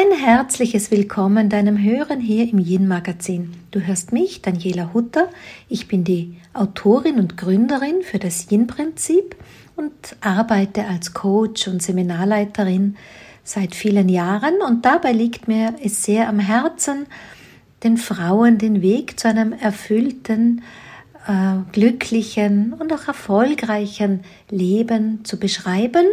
Ein herzliches Willkommen deinem Hören hier im Yin Magazin. Du hörst mich, Daniela Hutter. Ich bin die Autorin und Gründerin für das Yin Prinzip und arbeite als Coach und Seminarleiterin seit vielen Jahren und dabei liegt mir es sehr am Herzen, den Frauen den Weg zu einem erfüllten, äh, glücklichen und auch erfolgreichen Leben zu beschreiben.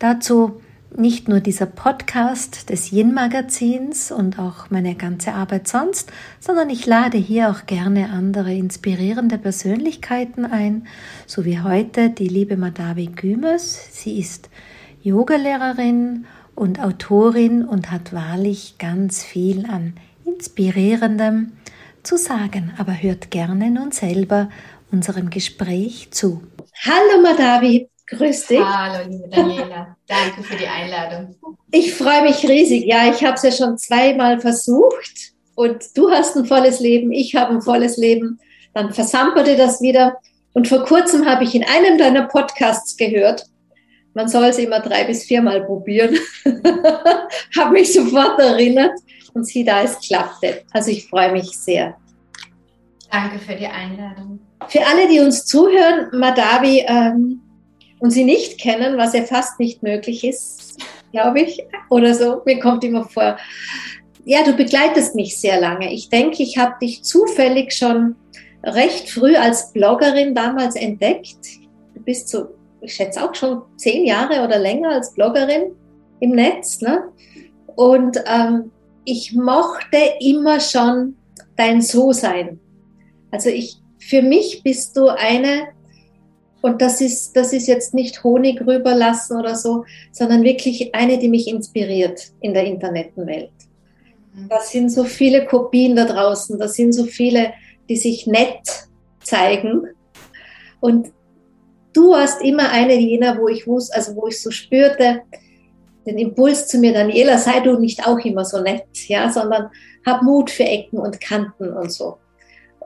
Dazu nicht nur dieser Podcast des Yin Magazins und auch meine ganze Arbeit sonst, sondern ich lade hier auch gerne andere inspirierende Persönlichkeiten ein, so wie heute die liebe Madavi Gümers. Sie ist Yogalehrerin und Autorin und hat wahrlich ganz viel an inspirierendem zu sagen, aber hört gerne nun selber unserem Gespräch zu. Hallo Madavi, grüß dich. Hallo liebe Daniela, danke für die Einladung. Ich freue mich riesig. Ja, ich habe es ja schon zweimal versucht und du hast ein volles Leben, ich habe ein volles Leben. Dann versamperte das wieder. Und vor kurzem habe ich in einem deiner Podcasts gehört, man soll es immer drei bis viermal probieren. habe mich sofort erinnert und sieh da, es klappte. Also ich freue mich sehr. Danke für die Einladung. Für alle, die uns zuhören, Madavi ähm, und sie nicht kennen, was ja fast nicht möglich ist, glaube ich, oder so, mir kommt immer vor. Ja, du begleitest mich sehr lange. Ich denke, ich habe dich zufällig schon recht früh als Bloggerin damals entdeckt. Du bist so, ich schätze auch schon zehn Jahre oder länger als Bloggerin im Netz. Ne? Und ähm, ich mochte immer schon dein So-Sein. Also ich, für mich bist du eine, und das ist, das ist jetzt nicht Honig rüberlassen oder so, sondern wirklich eine, die mich inspiriert in der Internetwelt. Mhm. Da sind so viele Kopien da draußen, da sind so viele, die sich nett zeigen. Und du warst immer eine jener, wo ich wusste, also wo ich so spürte, den Impuls zu mir, Daniela, sei du nicht auch immer so nett, ja, sondern hab Mut für Ecken und Kanten und so.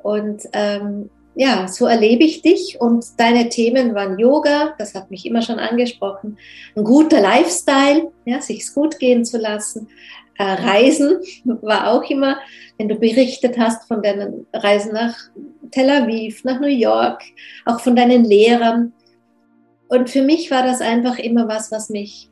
Und ähm, ja, so erlebe ich dich und deine Themen waren Yoga, das hat mich immer schon angesprochen, ein guter Lifestyle, ja, sich's gut gehen zu lassen, äh, Reisen war auch immer, wenn du berichtet hast von deinen Reisen nach Tel Aviv, nach New York, auch von deinen Lehrern. Und für mich war das einfach immer was, was mich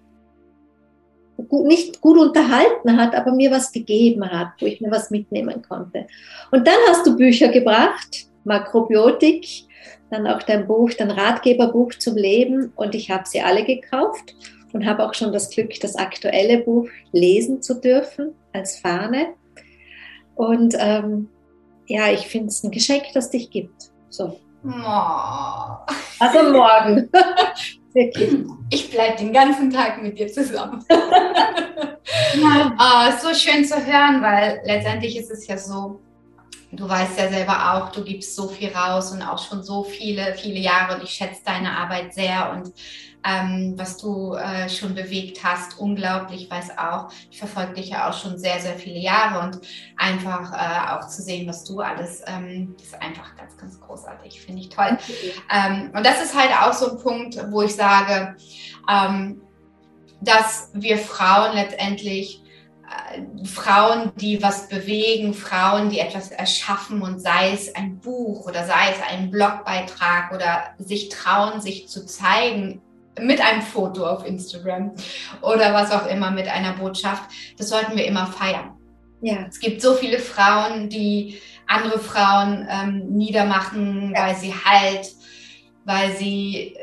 gut, nicht gut unterhalten hat, aber mir was gegeben hat, wo ich mir was mitnehmen konnte. Und dann hast du Bücher gebracht, Makrobiotik, dann auch dein Buch, dein Ratgeberbuch zum Leben und ich habe sie alle gekauft und habe auch schon das Glück, das aktuelle Buch lesen zu dürfen als Fahne. Und ähm, ja, ich finde es ein Geschenk, das dich gibt. So. Oh. Also morgen. Wirklich. Ich bleibe den ganzen Tag mit dir zusammen. ja. oh, so schön zu hören, weil letztendlich ist es ja so, du weißt ja selber auch, du gibst so viel raus und auch schon so viele, viele Jahre und ich schätze deine Arbeit sehr und ähm, was du äh, schon bewegt hast, unglaublich, weiß auch, ich verfolge dich ja auch schon sehr, sehr viele Jahre und einfach äh, auch zu sehen, was du alles, ähm, ist einfach ganz, ganz großartig, finde ich toll. Ähm, und das ist halt auch so ein Punkt, wo ich sage, ähm, dass wir Frauen letztendlich Frauen, die was bewegen, Frauen, die etwas erschaffen und sei es ein Buch oder sei es ein Blogbeitrag oder sich trauen, sich zu zeigen mit einem Foto auf Instagram oder was auch immer mit einer Botschaft, das sollten wir immer feiern. Ja. Es gibt so viele Frauen, die andere Frauen ähm, niedermachen, ja. weil sie halt, weil sie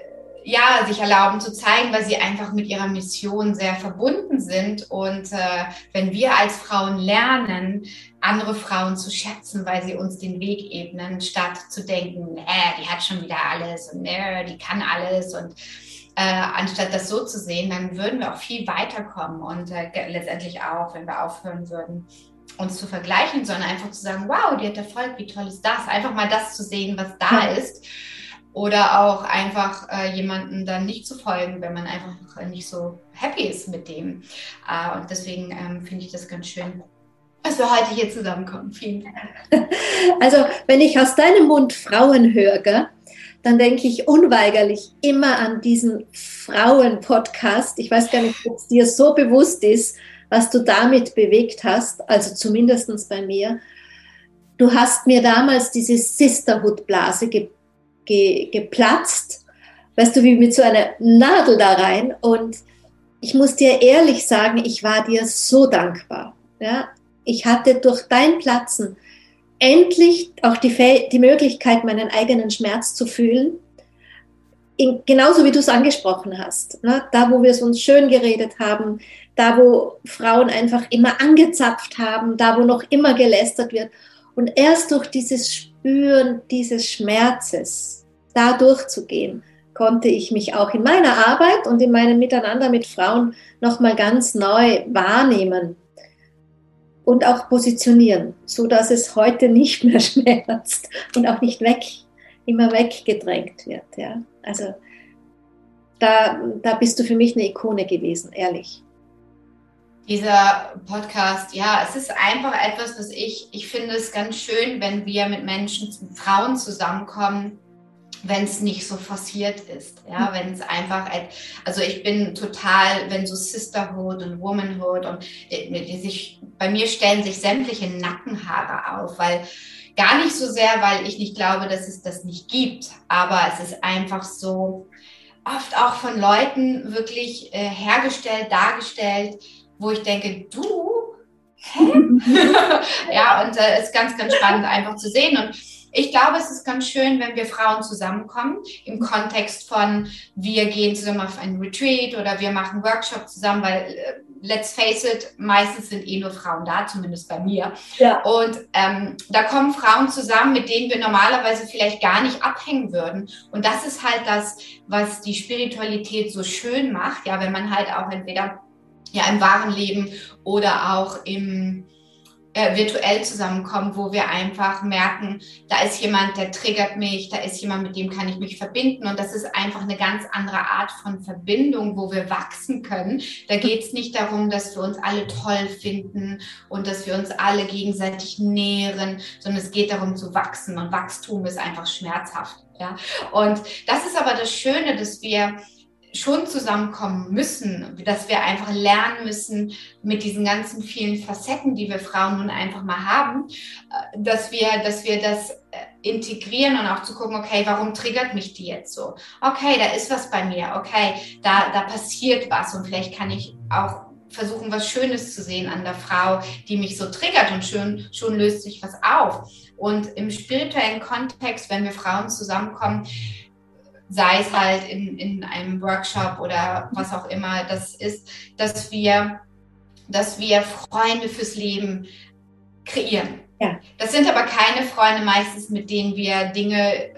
ja, sich erlauben zu zeigen, weil sie einfach mit ihrer Mission sehr verbunden sind. Und äh, wenn wir als Frauen lernen, andere Frauen zu schätzen, weil sie uns den Weg ebnen, statt zu denken, äh, die hat schon wieder alles und äh, die kann alles und äh, anstatt das so zu sehen, dann würden wir auch viel weiterkommen und äh, letztendlich auch, wenn wir aufhören würden, uns zu vergleichen, sondern einfach zu sagen, wow, die hat Erfolg, wie toll ist das? Einfach mal das zu sehen, was da ist oder auch einfach äh, jemanden dann nicht zu folgen, wenn man einfach nicht so happy ist mit dem. Äh, und deswegen ähm, finde ich das ganz schön, dass wir heute hier zusammenkommen. Vielen Dank. Also, wenn ich aus deinem Mund Frauen höre, dann denke ich unweigerlich immer an diesen Frauen-Podcast. Ich weiß gar nicht, ob es dir so bewusst ist, was du damit bewegt hast, also zumindest bei mir. Du hast mir damals diese Sisterhood-Blase ge ge geplatzt, weißt du, wie mit so einer Nadel da rein. Und ich muss dir ehrlich sagen, ich war dir so dankbar. Ja? Ich hatte durch dein Platzen endlich auch die, die Möglichkeit, meinen eigenen Schmerz zu fühlen. In, genauso wie du es angesprochen hast. Ne? Da, wo wir es uns schön geredet haben, da, wo Frauen einfach immer angezapft haben, da, wo noch immer gelästert wird. Und erst durch dieses Spüren dieses Schmerzes, da durchzugehen, konnte ich mich auch in meiner Arbeit und in meinem Miteinander mit Frauen nochmal ganz neu wahrnehmen und auch positionieren, so dass es heute nicht mehr schmerzt und auch nicht weg, immer weggedrängt wird. Ja? Also da, da bist du für mich eine Ikone gewesen, ehrlich. Dieser Podcast, ja, es ist einfach etwas, was ich, ich finde es ganz schön, wenn wir mit Menschen, Frauen zusammenkommen, wenn es nicht so forciert ist. Ja, wenn es einfach, also ich bin total, wenn so Sisterhood und Womanhood und die, die sich, bei mir stellen sich sämtliche Nackenhaare auf, weil gar nicht so sehr, weil ich nicht glaube, dass es das nicht gibt, aber es ist einfach so oft auch von Leuten wirklich äh, hergestellt, dargestellt, wo ich denke, du, ja, und es äh, ist ganz, ganz spannend einfach zu sehen und ich glaube, es ist ganz schön, wenn wir Frauen zusammenkommen im Kontext von, wir gehen zusammen auf einen Retreat oder wir machen Workshop zusammen, weil, äh, let's face it, meistens sind eh nur Frauen da, zumindest bei mir. Ja. Und ähm, da kommen Frauen zusammen, mit denen wir normalerweise vielleicht gar nicht abhängen würden. Und das ist halt das, was die Spiritualität so schön macht, ja, wenn man halt auch entweder ja im wahren Leben oder auch im äh, virtuell zusammenkommen, wo wir einfach merken, da ist jemand, der triggert mich, da ist jemand, mit dem kann ich mich verbinden. Und das ist einfach eine ganz andere Art von Verbindung, wo wir wachsen können. Da geht es nicht darum, dass wir uns alle toll finden und dass wir uns alle gegenseitig nähren, sondern es geht darum zu wachsen. Und Wachstum ist einfach schmerzhaft. Ja? Und das ist aber das Schöne, dass wir schon zusammenkommen müssen, dass wir einfach lernen müssen mit diesen ganzen vielen Facetten, die wir Frauen nun einfach mal haben, äh, dass wir, dass wir das äh, integrieren und auch zu gucken, okay, warum triggert mich die jetzt so? Okay, da ist was bei mir, okay, da, da passiert was und vielleicht kann ich auch versuchen, was Schönes zu sehen an der Frau, die mich so triggert und schon, schon löst sich was auf. Und im spirituellen Kontext, wenn wir Frauen zusammenkommen, sei es halt in, in einem Workshop oder was auch immer das ist, dass wir, dass wir Freunde fürs Leben kreieren. Ja. Das sind aber keine Freunde meistens, mit denen wir Dinge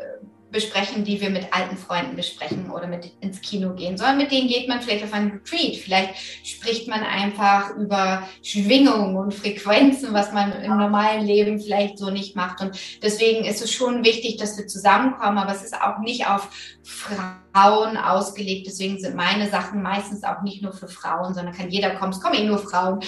besprechen, die wir mit alten Freunden besprechen oder mit ins Kino gehen, sondern mit denen geht man vielleicht auf einen Retreat. Vielleicht spricht man einfach über Schwingungen und Frequenzen, was man im normalen Leben vielleicht so nicht macht. Und deswegen ist es schon wichtig, dass wir zusammenkommen, aber es ist auch nicht auf Frauen ausgelegt. Deswegen sind meine Sachen meistens auch nicht nur für Frauen, sondern kann jeder kommen. Es kommen eh nur Frauen.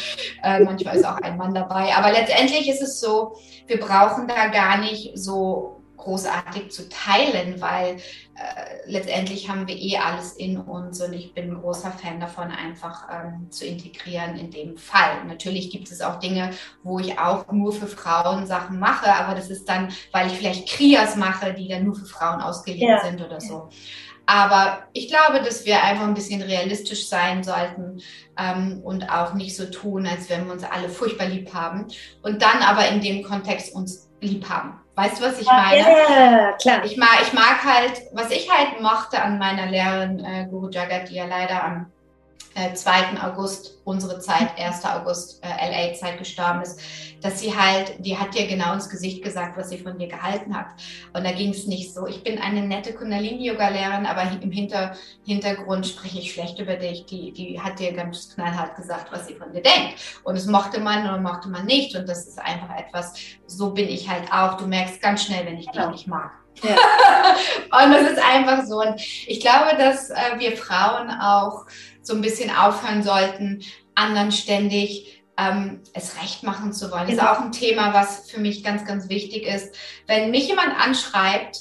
Äh, manchmal ist auch ein Mann dabei. Aber letztendlich ist es so, wir brauchen da gar nicht so großartig zu teilen, weil äh, letztendlich haben wir eh alles in uns und ich bin ein großer Fan davon, einfach ähm, zu integrieren in dem Fall. Natürlich gibt es auch Dinge, wo ich auch nur für Frauen Sachen mache, aber das ist dann, weil ich vielleicht Krias mache, die dann nur für Frauen ausgelegt ja. sind oder so. Aber ich glaube, dass wir einfach ein bisschen realistisch sein sollten ähm, und auch nicht so tun, als wenn wir uns alle furchtbar lieb haben und dann aber in dem Kontext uns lieb haben. Weißt du, was ich meine? Ja, klar. Ich mag, ich mag halt, was ich halt mochte an meiner Lehrerin äh, Guru Jagat, die ja leider am äh, 2. August, unsere Zeit, 1. August, äh, LA-Zeit gestorben ist, dass sie halt, die hat dir genau ins Gesicht gesagt, was sie von dir gehalten hat. Und da ging es nicht so. Ich bin eine nette Kundalini-Yoga-Lehrerin, aber im Hinter, Hintergrund spreche ich schlecht über dich. Die, die hat dir ganz knallhart gesagt, was sie von dir denkt. Und es mochte man oder mochte man nicht. Und das ist einfach etwas, so bin ich halt auch. Du merkst ganz schnell, wenn ich dich genau. nicht mag. Ja. und das ist einfach so. Und ich glaube, dass äh, wir Frauen auch so ein bisschen aufhören sollten, anderen ständig ähm, es recht machen zu wollen. Das ist genau. auch ein Thema, was für mich ganz, ganz wichtig ist. Wenn mich jemand anschreibt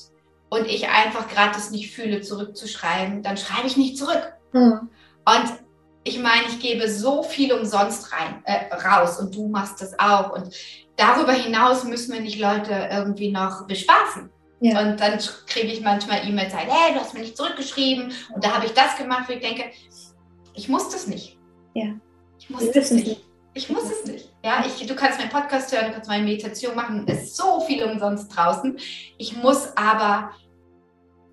und ich einfach gerade das nicht fühle, zurückzuschreiben, dann schreibe ich nicht zurück. Mhm. Und ich meine, ich gebe so viel umsonst rein, äh, raus und du machst das auch. Und darüber hinaus müssen wir nicht Leute irgendwie noch bespaßen. Ja. Und dann kriege ich manchmal E-Mails, hey, du hast mir nicht zurückgeschrieben und da habe ich das gemacht, wo ich denke, ich muss das nicht. Ja. Ich muss das nicht. nicht. Ich muss es nicht. Ja, ich, du kannst meinen Podcast hören, du kannst meine Meditation machen. Es ist so viel umsonst draußen. Ich muss aber,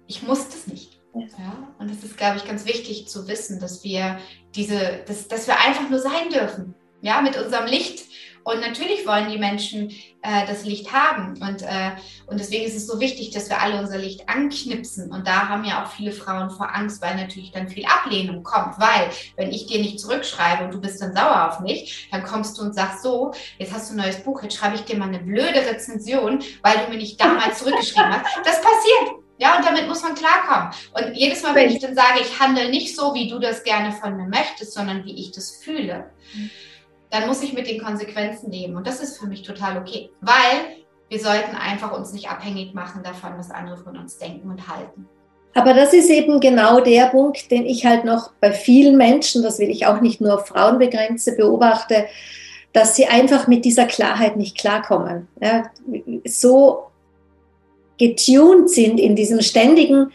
ich muss das nicht. Ja, und das ist, glaube ich, ganz wichtig zu wissen, dass wir diese, dass, dass wir einfach nur sein dürfen. Ja, mit unserem Licht und natürlich wollen die Menschen äh, das Licht haben. Und, äh, und deswegen ist es so wichtig, dass wir alle unser Licht anknipsen. Und da haben ja auch viele Frauen vor Angst, weil natürlich dann viel Ablehnung kommt. Weil, wenn ich dir nicht zurückschreibe und du bist dann sauer auf mich, dann kommst du und sagst so, jetzt hast du ein neues Buch, jetzt schreibe ich dir mal eine blöde Rezension, weil du mir nicht damals zurückgeschrieben hast. Das passiert. Ja, und damit muss man klarkommen. Und jedes Mal, wenn ich dann sage, ich handle nicht so, wie du das gerne von mir möchtest, sondern wie ich das fühle, mhm dann muss ich mit den Konsequenzen leben. Und das ist für mich total okay, weil wir sollten einfach uns nicht abhängig machen davon, was andere von uns denken und halten. Aber das ist eben genau der Punkt, den ich halt noch bei vielen Menschen, das will ich auch nicht nur auf Frauen begrenze, beobachte, dass sie einfach mit dieser Klarheit nicht klarkommen. Ja, so getuned sind in diesem ständigen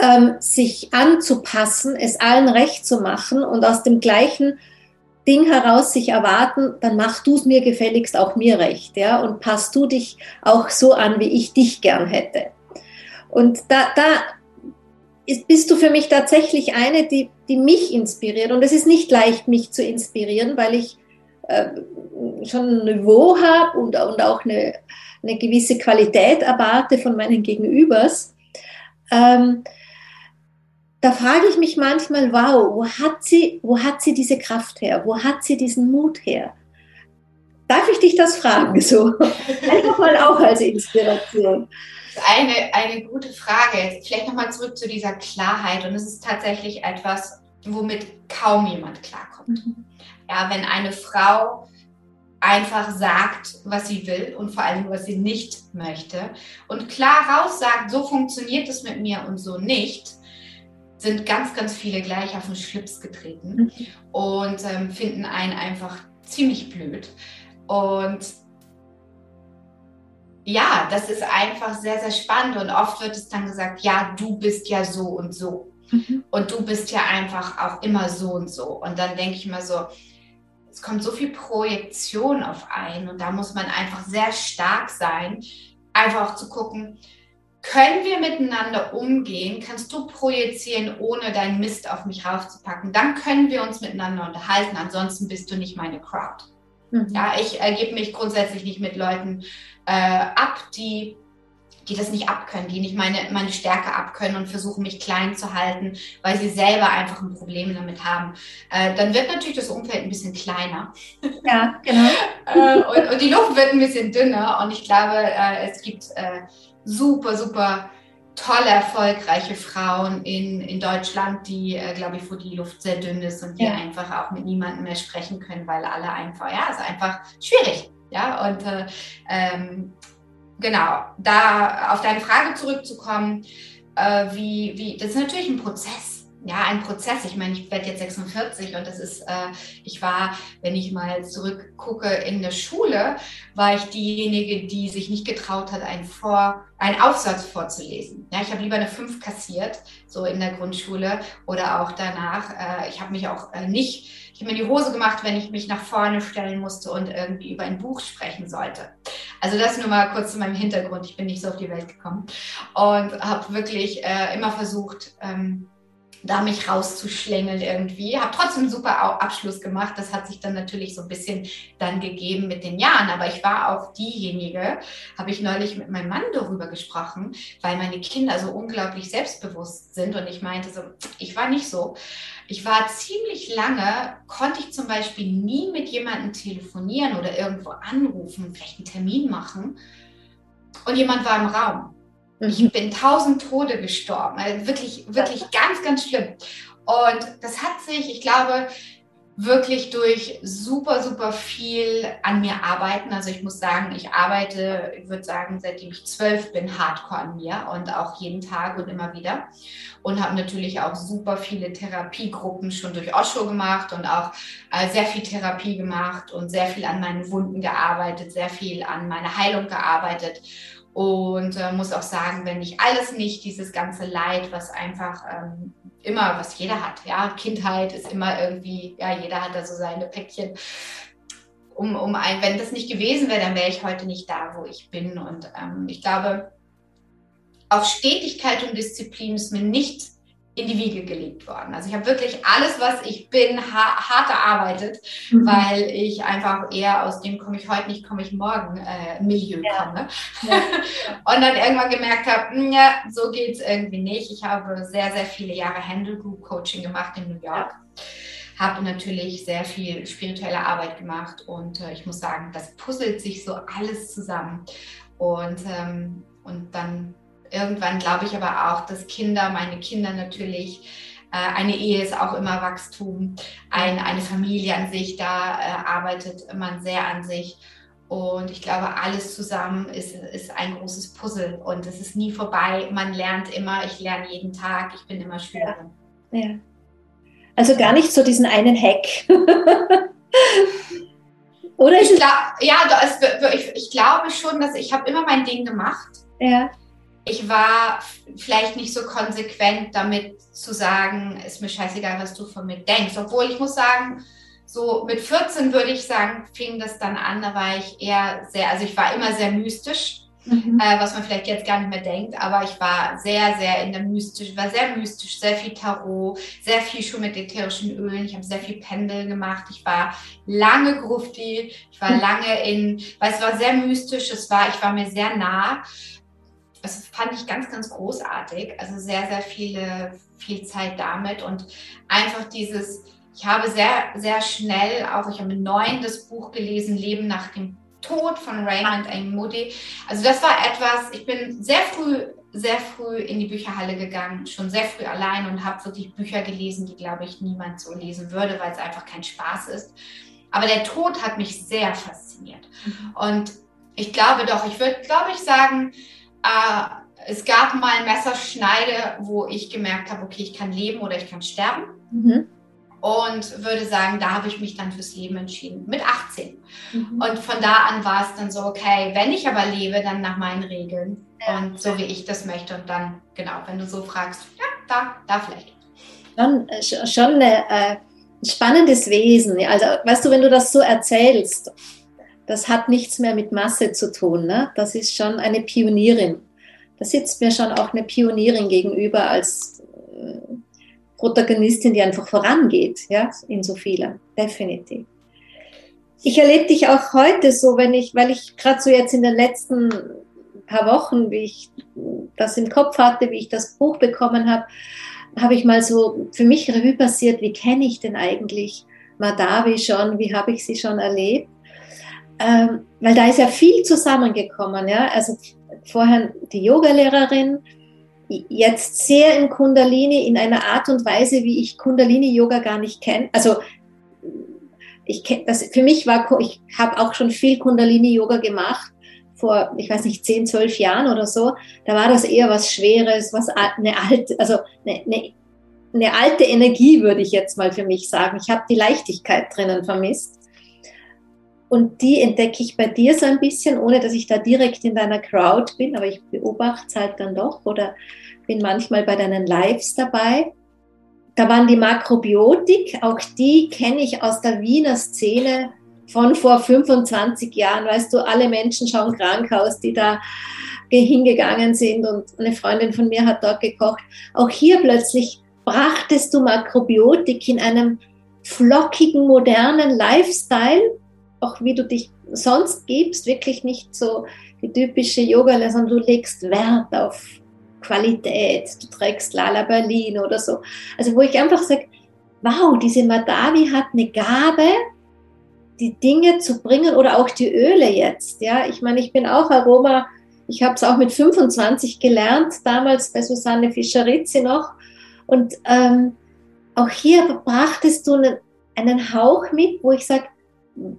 ähm, sich anzupassen, es allen recht zu machen und aus dem gleichen Ding heraus sich erwarten, dann mach du es mir gefälligst auch mir recht, ja, und passt du dich auch so an, wie ich dich gern hätte. Und da, da ist, bist du für mich tatsächlich eine, die, die mich inspiriert. Und es ist nicht leicht, mich zu inspirieren, weil ich äh, schon ein Niveau habe und, und auch eine, eine gewisse Qualität erwarte von meinen Gegenübers. Ähm, da frage ich mich manchmal, wow, wo hat sie, wo hat sie diese Kraft her? Wo hat sie diesen Mut her? Darf ich dich das fragen? So, einfach mal auch als Inspiration. Eine, eine gute Frage. Vielleicht nochmal zurück zu dieser Klarheit. Und es ist tatsächlich etwas, womit kaum jemand klarkommt. Mhm. Ja, wenn eine Frau einfach sagt, was sie will und vor allem, was sie nicht möchte und klar raus sagt, so funktioniert es mit mir und so nicht, sind ganz, ganz viele gleich auf den Schlips getreten mhm. und ähm, finden einen einfach ziemlich blöd. Und ja, das ist einfach sehr, sehr spannend und oft wird es dann gesagt, ja, du bist ja so und so. Mhm. Und du bist ja einfach auch immer so und so. Und dann denke ich mir so, es kommt so viel Projektion auf einen und da muss man einfach sehr stark sein, einfach auch zu gucken, können wir miteinander umgehen? Kannst du projizieren, ohne deinen Mist auf mich raufzupacken? Dann können wir uns miteinander unterhalten. Ansonsten bist du nicht meine Crowd. Mhm. Ja, ich ergebe mich grundsätzlich nicht mit Leuten äh, ab, die, die das nicht abkönnen, die nicht meine, meine Stärke abkönnen und versuchen, mich klein zu halten, weil sie selber einfach ein Problem damit haben. Äh, dann wird natürlich das Umfeld ein bisschen kleiner. Ja, genau. äh, und, und, die Luft wird ein bisschen dünner. Und ich glaube, äh, es gibt äh, super, super tolle, erfolgreiche Frauen in, in Deutschland, die, äh, glaube ich, wo die Luft sehr dünn ist und die ja. einfach auch mit niemandem mehr sprechen können, weil alle einfach, ja, ist einfach schwierig. Ja, und äh, ähm, genau, da auf deine Frage zurückzukommen, äh, wie, wie, das ist natürlich ein Prozess ja, ein Prozess. Ich meine, ich werde jetzt 46 und das ist, äh, ich war, wenn ich mal zurückgucke in der Schule, war ich diejenige, die sich nicht getraut hat, einen, Vor-, einen Aufsatz vorzulesen. Ja, ich habe lieber eine 5 kassiert, so in der Grundschule oder auch danach. Äh, ich habe mich auch äh, nicht, ich habe mir die Hose gemacht, wenn ich mich nach vorne stellen musste und irgendwie über ein Buch sprechen sollte. Also das nur mal kurz zu meinem Hintergrund. Ich bin nicht so auf die Welt gekommen und habe wirklich äh, immer versucht, ähm, da mich rauszuschlängeln irgendwie. Habe trotzdem einen super Abschluss gemacht. Das hat sich dann natürlich so ein bisschen dann gegeben mit den Jahren. Aber ich war auch diejenige, habe ich neulich mit meinem Mann darüber gesprochen, weil meine Kinder so unglaublich selbstbewusst sind. Und ich meinte so, ich war nicht so. Ich war ziemlich lange, konnte ich zum Beispiel nie mit jemandem telefonieren oder irgendwo anrufen, vielleicht einen Termin machen. Und jemand war im Raum. Ich mhm. bin tausend Tode gestorben. Also wirklich, wirklich ganz, ganz schlimm. Und das hat sich, ich glaube, wirklich durch super, super viel an mir arbeiten. Also ich muss sagen, ich arbeite, ich würde sagen, seitdem ich zwölf bin, hardcore an mir und auch jeden Tag und immer wieder. Und habe natürlich auch super viele Therapiegruppen schon durch Osho gemacht und auch äh, sehr viel Therapie gemacht und sehr viel an meinen Wunden gearbeitet, sehr viel an meiner Heilung gearbeitet. Und äh, muss auch sagen, wenn ich alles nicht, dieses ganze Leid, was einfach ähm, immer, was jeder hat, ja, Kindheit ist immer irgendwie, ja, jeder hat da so seine Päckchen. Um, um ein, wenn das nicht gewesen wäre, dann wäre ich heute nicht da, wo ich bin. Und ähm, ich glaube, auf Stetigkeit und Disziplin ist mir nicht in die Wiege gelegt worden. Also ich habe wirklich alles, was ich bin, ha hart erarbeitet, mhm. weil ich einfach eher aus dem komme ich heute nicht, komme ich morgen äh, Milieu ja. komme. Ja. und dann irgendwann gemerkt habe, hm, ja, so geht es irgendwie nicht. Ich habe sehr, sehr viele Jahre Handle Group Coaching gemacht in New York. Habe natürlich sehr viel spirituelle Arbeit gemacht und äh, ich muss sagen, das puzzelt sich so alles zusammen. Und, ähm, und dann irgendwann glaube ich aber auch, dass Kinder, meine Kinder natürlich, äh, eine Ehe ist auch immer Wachstum, ein, eine Familie an sich, da äh, arbeitet man sehr an sich. Und ich glaube, alles zusammen ist, ist ein großes Puzzle und es ist nie vorbei. Man lernt immer, ich lerne jeden Tag, ich bin immer Schülerin. Ja. ja. Also gar nicht so diesen einen Hack. Oder ich, glaub, ja, ich, ich glaube schon, dass ich habe immer mein Ding gemacht. Ja ich war vielleicht nicht so konsequent damit zu sagen, ist mir scheißegal, was du von mir denkst. Obwohl ich muss sagen, so mit 14 würde ich sagen, fing das dann an, da war ich eher sehr, also ich war immer sehr mystisch, mhm. äh, was man vielleicht jetzt gar nicht mehr denkt, aber ich war sehr, sehr in der mystisch, war sehr mystisch, sehr viel Tarot, sehr viel schon mit ätherischen Ölen, ich habe sehr viel Pendel gemacht, ich war lange Grufti, ich war mhm. lange in, weil es war sehr mystisch, es war, ich war mir sehr nah das fand ich ganz, ganz großartig. Also sehr, sehr viele, viel Zeit damit und einfach dieses, ich habe sehr, sehr schnell auch, ich habe mit neun das Buch gelesen, Leben nach dem Tod von Raymond A. Moody. Also das war etwas, ich bin sehr früh, sehr früh in die Bücherhalle gegangen, schon sehr früh allein und habe wirklich Bücher gelesen, die, glaube ich, niemand so lesen würde, weil es einfach kein Spaß ist. Aber der Tod hat mich sehr fasziniert. Mhm. Und ich glaube doch, ich würde, glaube ich, sagen, äh, es gab mal Messerschneide, wo ich gemerkt habe, okay, ich kann leben oder ich kann sterben. Mhm. Und würde sagen, da habe ich mich dann fürs Leben entschieden, mit 18. Mhm. Und von da an war es dann so, okay, wenn ich aber lebe, dann nach meinen Regeln ja. und so wie ich das möchte. Und dann, genau, wenn du so fragst, ja, da, da vielleicht. Schon, äh, schon äh, ein spannendes Wesen. Also, weißt du, wenn du das so erzählst, das hat nichts mehr mit Masse zu tun. Ne? Das ist schon eine Pionierin. Da sitzt mir schon auch eine Pionierin gegenüber als äh, Protagonistin, die einfach vorangeht, ja, in so vielen, definitiv. Ich erlebe dich auch heute so, wenn ich, weil ich gerade so jetzt in den letzten paar Wochen, wie ich das im Kopf hatte, wie ich das Buch bekommen habe, habe ich mal so für mich Revue passiert, wie kenne ich denn eigentlich Madavi schon, wie habe ich sie schon erlebt? Ähm, weil da ist ja viel zusammengekommen. Ja? Also vorher die Yogalehrerin, jetzt sehr im Kundalini in einer Art und Weise, wie ich Kundalini-Yoga gar nicht kenne. Also ich kenn, das, für mich war, ich habe auch schon viel Kundalini-Yoga gemacht vor, ich weiß nicht, 10, 12 Jahren oder so. Da war das eher was Schweres, was eine alte, also eine, eine, eine alte Energie, würde ich jetzt mal für mich sagen. Ich habe die Leichtigkeit drinnen vermisst. Und die entdecke ich bei dir so ein bisschen, ohne dass ich da direkt in deiner Crowd bin, aber ich beobachte es halt dann doch oder bin manchmal bei deinen Lives dabei. Da waren die Makrobiotik, auch die kenne ich aus der Wiener Szene von vor 25 Jahren. Weißt du, alle Menschen schauen krank aus, die da hingegangen sind und eine Freundin von mir hat dort gekocht. Auch hier plötzlich brachtest du Makrobiotik in einem flockigen, modernen Lifestyle auch wie du dich sonst gibst, wirklich nicht so die typische Yoga, sondern du legst Wert auf Qualität, du trägst Lala Berlin oder so. Also wo ich einfach sage, wow, diese Madavi hat eine Gabe, die Dinge zu bringen oder auch die Öle jetzt. Ja, ich meine, ich bin auch Aroma, ich habe es auch mit 25 gelernt, damals bei Susanne Fischerizzi noch. Und ähm, auch hier brachtest du einen einen Hauch mit, wo ich sage,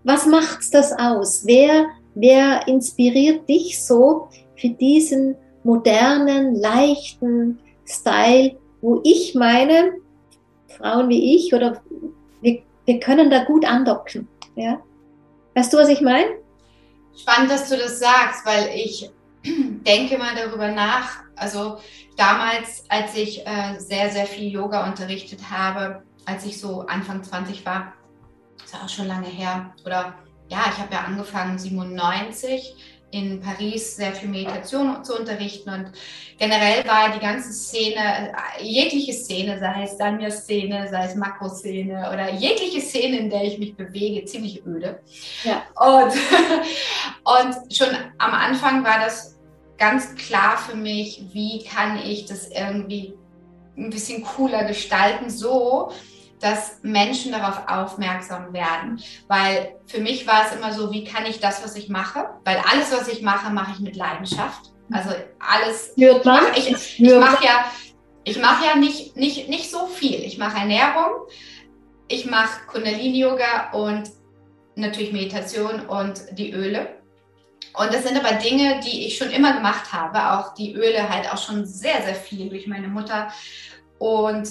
was macht das aus? Wer, wer inspiriert dich so für diesen modernen, leichten Style, wo ich meine, Frauen wie ich oder wir, wir können da gut andocken. Ja? Weißt du, was ich meine? Spannend, dass du das sagst, weil ich denke mal darüber nach. Also damals, als ich äh, sehr, sehr viel Yoga unterrichtet habe, als ich so Anfang 20 war, ist auch schon lange her, oder ja, ich habe ja angefangen 97 in Paris sehr viel Meditation zu unterrichten und generell war die ganze Szene, jegliche Szene, sei es Sanya-Szene, sei es Makro-Szene oder jegliche Szene, in der ich mich bewege, ziemlich öde. Ja. Und, und schon am Anfang war das ganz klar für mich, wie kann ich das irgendwie ein bisschen cooler gestalten, so dass Menschen darauf aufmerksam werden. Weil für mich war es immer so, wie kann ich das, was ich mache? Weil alles, was ich mache, mache ich mit Leidenschaft. Also alles. Hört man? Ich, ich, ich mache ja, ich mache ja nicht, nicht, nicht so viel. Ich mache Ernährung, ich mache Kundalini-Yoga und natürlich Meditation und die Öle. Und das sind aber Dinge, die ich schon immer gemacht habe. Auch die Öle halt auch schon sehr, sehr viel durch meine Mutter. Und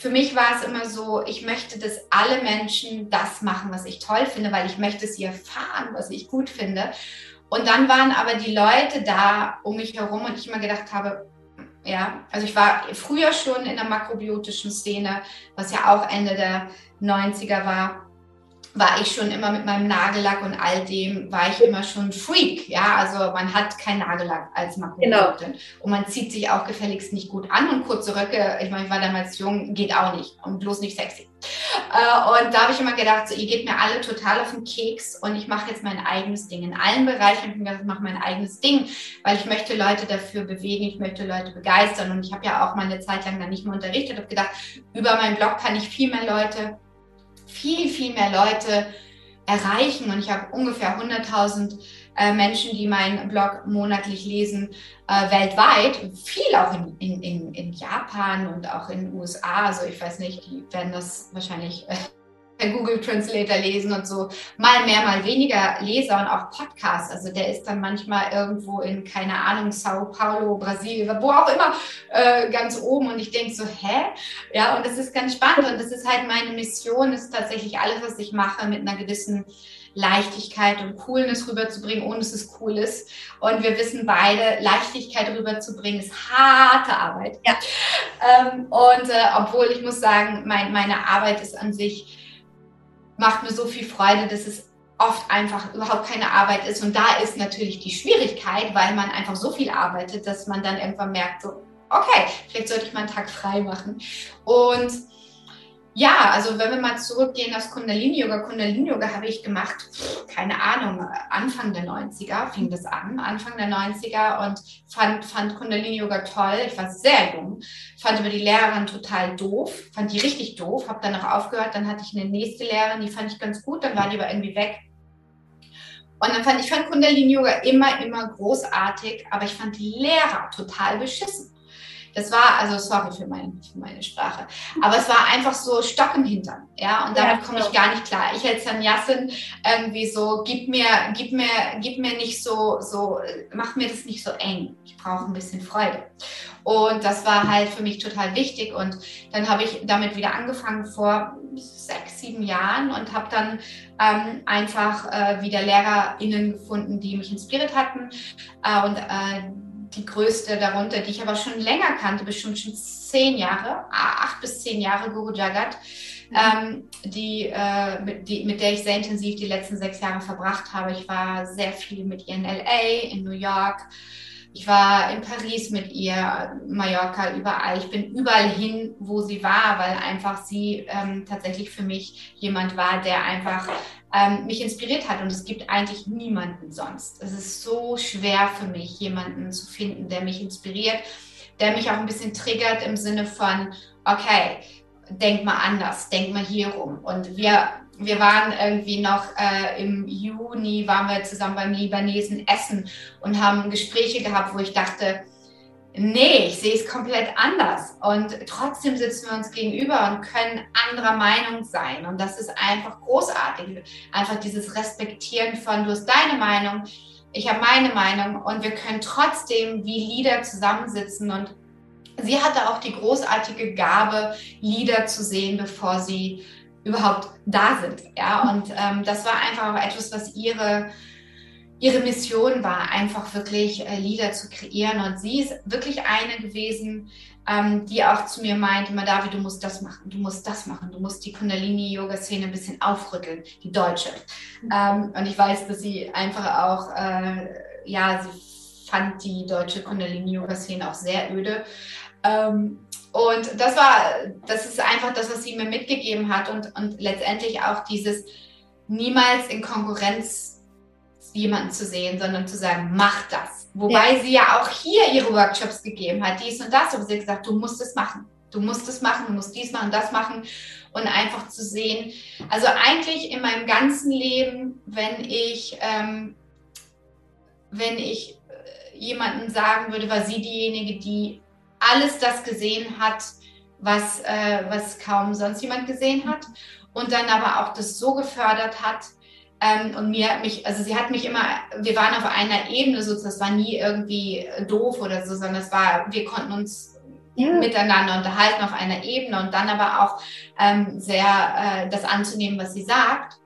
für mich war es immer so, ich möchte, dass alle Menschen das machen, was ich toll finde, weil ich möchte sie erfahren, was ich gut finde. Und dann waren aber die Leute da um mich herum und ich immer gedacht habe, ja, also ich war früher schon in der makrobiotischen Szene, was ja auch Ende der 90er war war ich schon immer mit meinem Nagellack und all dem, war ich immer schon Freak. Ja, also man hat kein Nagellack als Makroproduktin. Genau. Und man zieht sich auch gefälligst nicht gut an und kurze Röcke, ich meine, ich war damals jung, geht auch nicht und bloß nicht sexy. Äh, und da habe ich immer gedacht, so, ihr geht mir alle total auf den Keks und ich mache jetzt mein eigenes Ding. In allen Bereichen ich mache mein eigenes Ding, weil ich möchte Leute dafür bewegen, ich möchte Leute begeistern. Und ich habe ja auch mal eine Zeit lang dann nicht mehr unterrichtet, habe gedacht, über meinen Blog kann ich viel mehr Leute viel, viel mehr Leute erreichen. Und ich habe ungefähr 100.000 äh, Menschen, die meinen Blog monatlich lesen, äh, weltweit. Viel auch in, in, in, in Japan und auch in den USA. Also ich weiß nicht, die werden das wahrscheinlich äh, Google Translator lesen und so mal mehr, mal weniger Leser und auch Podcasts. Also der ist dann manchmal irgendwo in, keine Ahnung, Sao Paulo, Brasilien, wo auch immer, äh, ganz oben. Und ich denke so, hä? Ja, und das ist ganz spannend. Und das ist halt meine Mission, ist tatsächlich alles, was ich mache, mit einer gewissen Leichtigkeit und Coolness rüberzubringen, ohne dass es cool ist. Und wir wissen beide, Leichtigkeit rüberzubringen ist harte Arbeit. Ja. Ähm, und äh, obwohl ich muss sagen, mein, meine Arbeit ist an sich macht mir so viel Freude, dass es oft einfach überhaupt keine Arbeit ist. Und da ist natürlich die Schwierigkeit, weil man einfach so viel arbeitet, dass man dann irgendwann merkt, so, okay, vielleicht sollte ich mal einen Tag frei machen. Und ja, also wenn wir mal zurückgehen aus Kundalini-Yoga, Kundalini-Yoga habe ich gemacht, keine Ahnung, Anfang der 90er fing das an, Anfang der 90er und fand, fand Kundalini-Yoga toll. Ich war sehr jung, fand aber die Lehrerin total doof, fand die richtig doof, habe dann noch aufgehört, dann hatte ich eine nächste Lehrerin, die fand ich ganz gut, dann war die aber irgendwie weg. Und dann fand ich fand Kundalini-Yoga immer, immer großartig, aber ich fand die Lehrer total beschissen. Das war, also sorry für, mein, für meine Sprache, aber es war einfach so Stock im Hintern, ja, und damit ja, komme ich gar nicht klar. Ich als Sannyasin irgendwie so, gib mir, gib mir, gib mir nicht so, so, mach mir das nicht so eng. Ich brauche ein bisschen Freude. Und das war halt für mich total wichtig. Und dann habe ich damit wieder angefangen vor sechs, sieben Jahren und habe dann ähm, einfach äh, wieder LehrerInnen gefunden, die mich inspiriert hatten. Äh, und äh, die größte darunter, die ich aber schon länger kannte, bestimmt schon zehn Jahre, acht bis zehn Jahre, Guru Jagat, mhm. ähm, die, äh, mit, die, mit der ich sehr intensiv die letzten sechs Jahre verbracht habe. Ich war sehr viel mit ihr in LA, in New York. Ich war in Paris mit ihr, Mallorca, überall. Ich bin überall hin, wo sie war, weil einfach sie ähm, tatsächlich für mich jemand war, der einfach ähm, mich inspiriert hat. Und es gibt eigentlich niemanden sonst. Es ist so schwer für mich, jemanden zu finden, der mich inspiriert, der mich auch ein bisschen triggert im Sinne von, okay, denk mal anders, denk mal hier rum. Und wir, wir waren irgendwie noch äh, im Juni, waren wir zusammen beim Libanesen essen und haben Gespräche gehabt, wo ich dachte, nee, ich sehe es komplett anders. Und trotzdem sitzen wir uns gegenüber und können anderer Meinung sein. Und das ist einfach großartig. Einfach dieses Respektieren von, du hast deine Meinung, ich habe meine Meinung und wir können trotzdem wie Lieder zusammensitzen und sie hatte auch die großartige Gabe, Lieder zu sehen, bevor sie überhaupt da sind. Ja, und ähm, das war einfach auch etwas, was ihre ihre Mission war, einfach wirklich äh, Lieder zu kreieren. Und sie ist wirklich eine gewesen, ähm, die auch zu mir meinte, David, du musst das machen, du musst das machen, du musst die Kundalini-Yoga-Szene ein bisschen aufrütteln, die deutsche. Ähm, und ich weiß, dass sie einfach auch, äh, ja, sie fand die deutsche Kundalini-Yoga-Szene auch sehr öde. Ähm, und das war, das ist einfach das, was sie mir mitgegeben hat und, und letztendlich auch dieses niemals in Konkurrenz jemanden zu sehen, sondern zu sagen, mach das. Wobei ja. sie ja auch hier ihre Workshops gegeben hat, dies und das, aber sie hat gesagt, du musst es machen. Du musst es machen, du musst dies machen, das machen und einfach zu sehen. Also eigentlich in meinem ganzen Leben, wenn ich, ähm, wenn ich äh, jemanden sagen würde, war sie diejenige, die alles das gesehen hat, was, äh, was kaum sonst jemand gesehen hat und dann aber auch das so gefördert hat, ähm, und mir mich, also sie hat mich immer, wir waren auf einer Ebene, so das war nie irgendwie doof oder so, sondern es war, wir konnten uns ja. miteinander unterhalten auf einer Ebene und dann aber auch ähm, sehr äh, das anzunehmen, was sie sagt.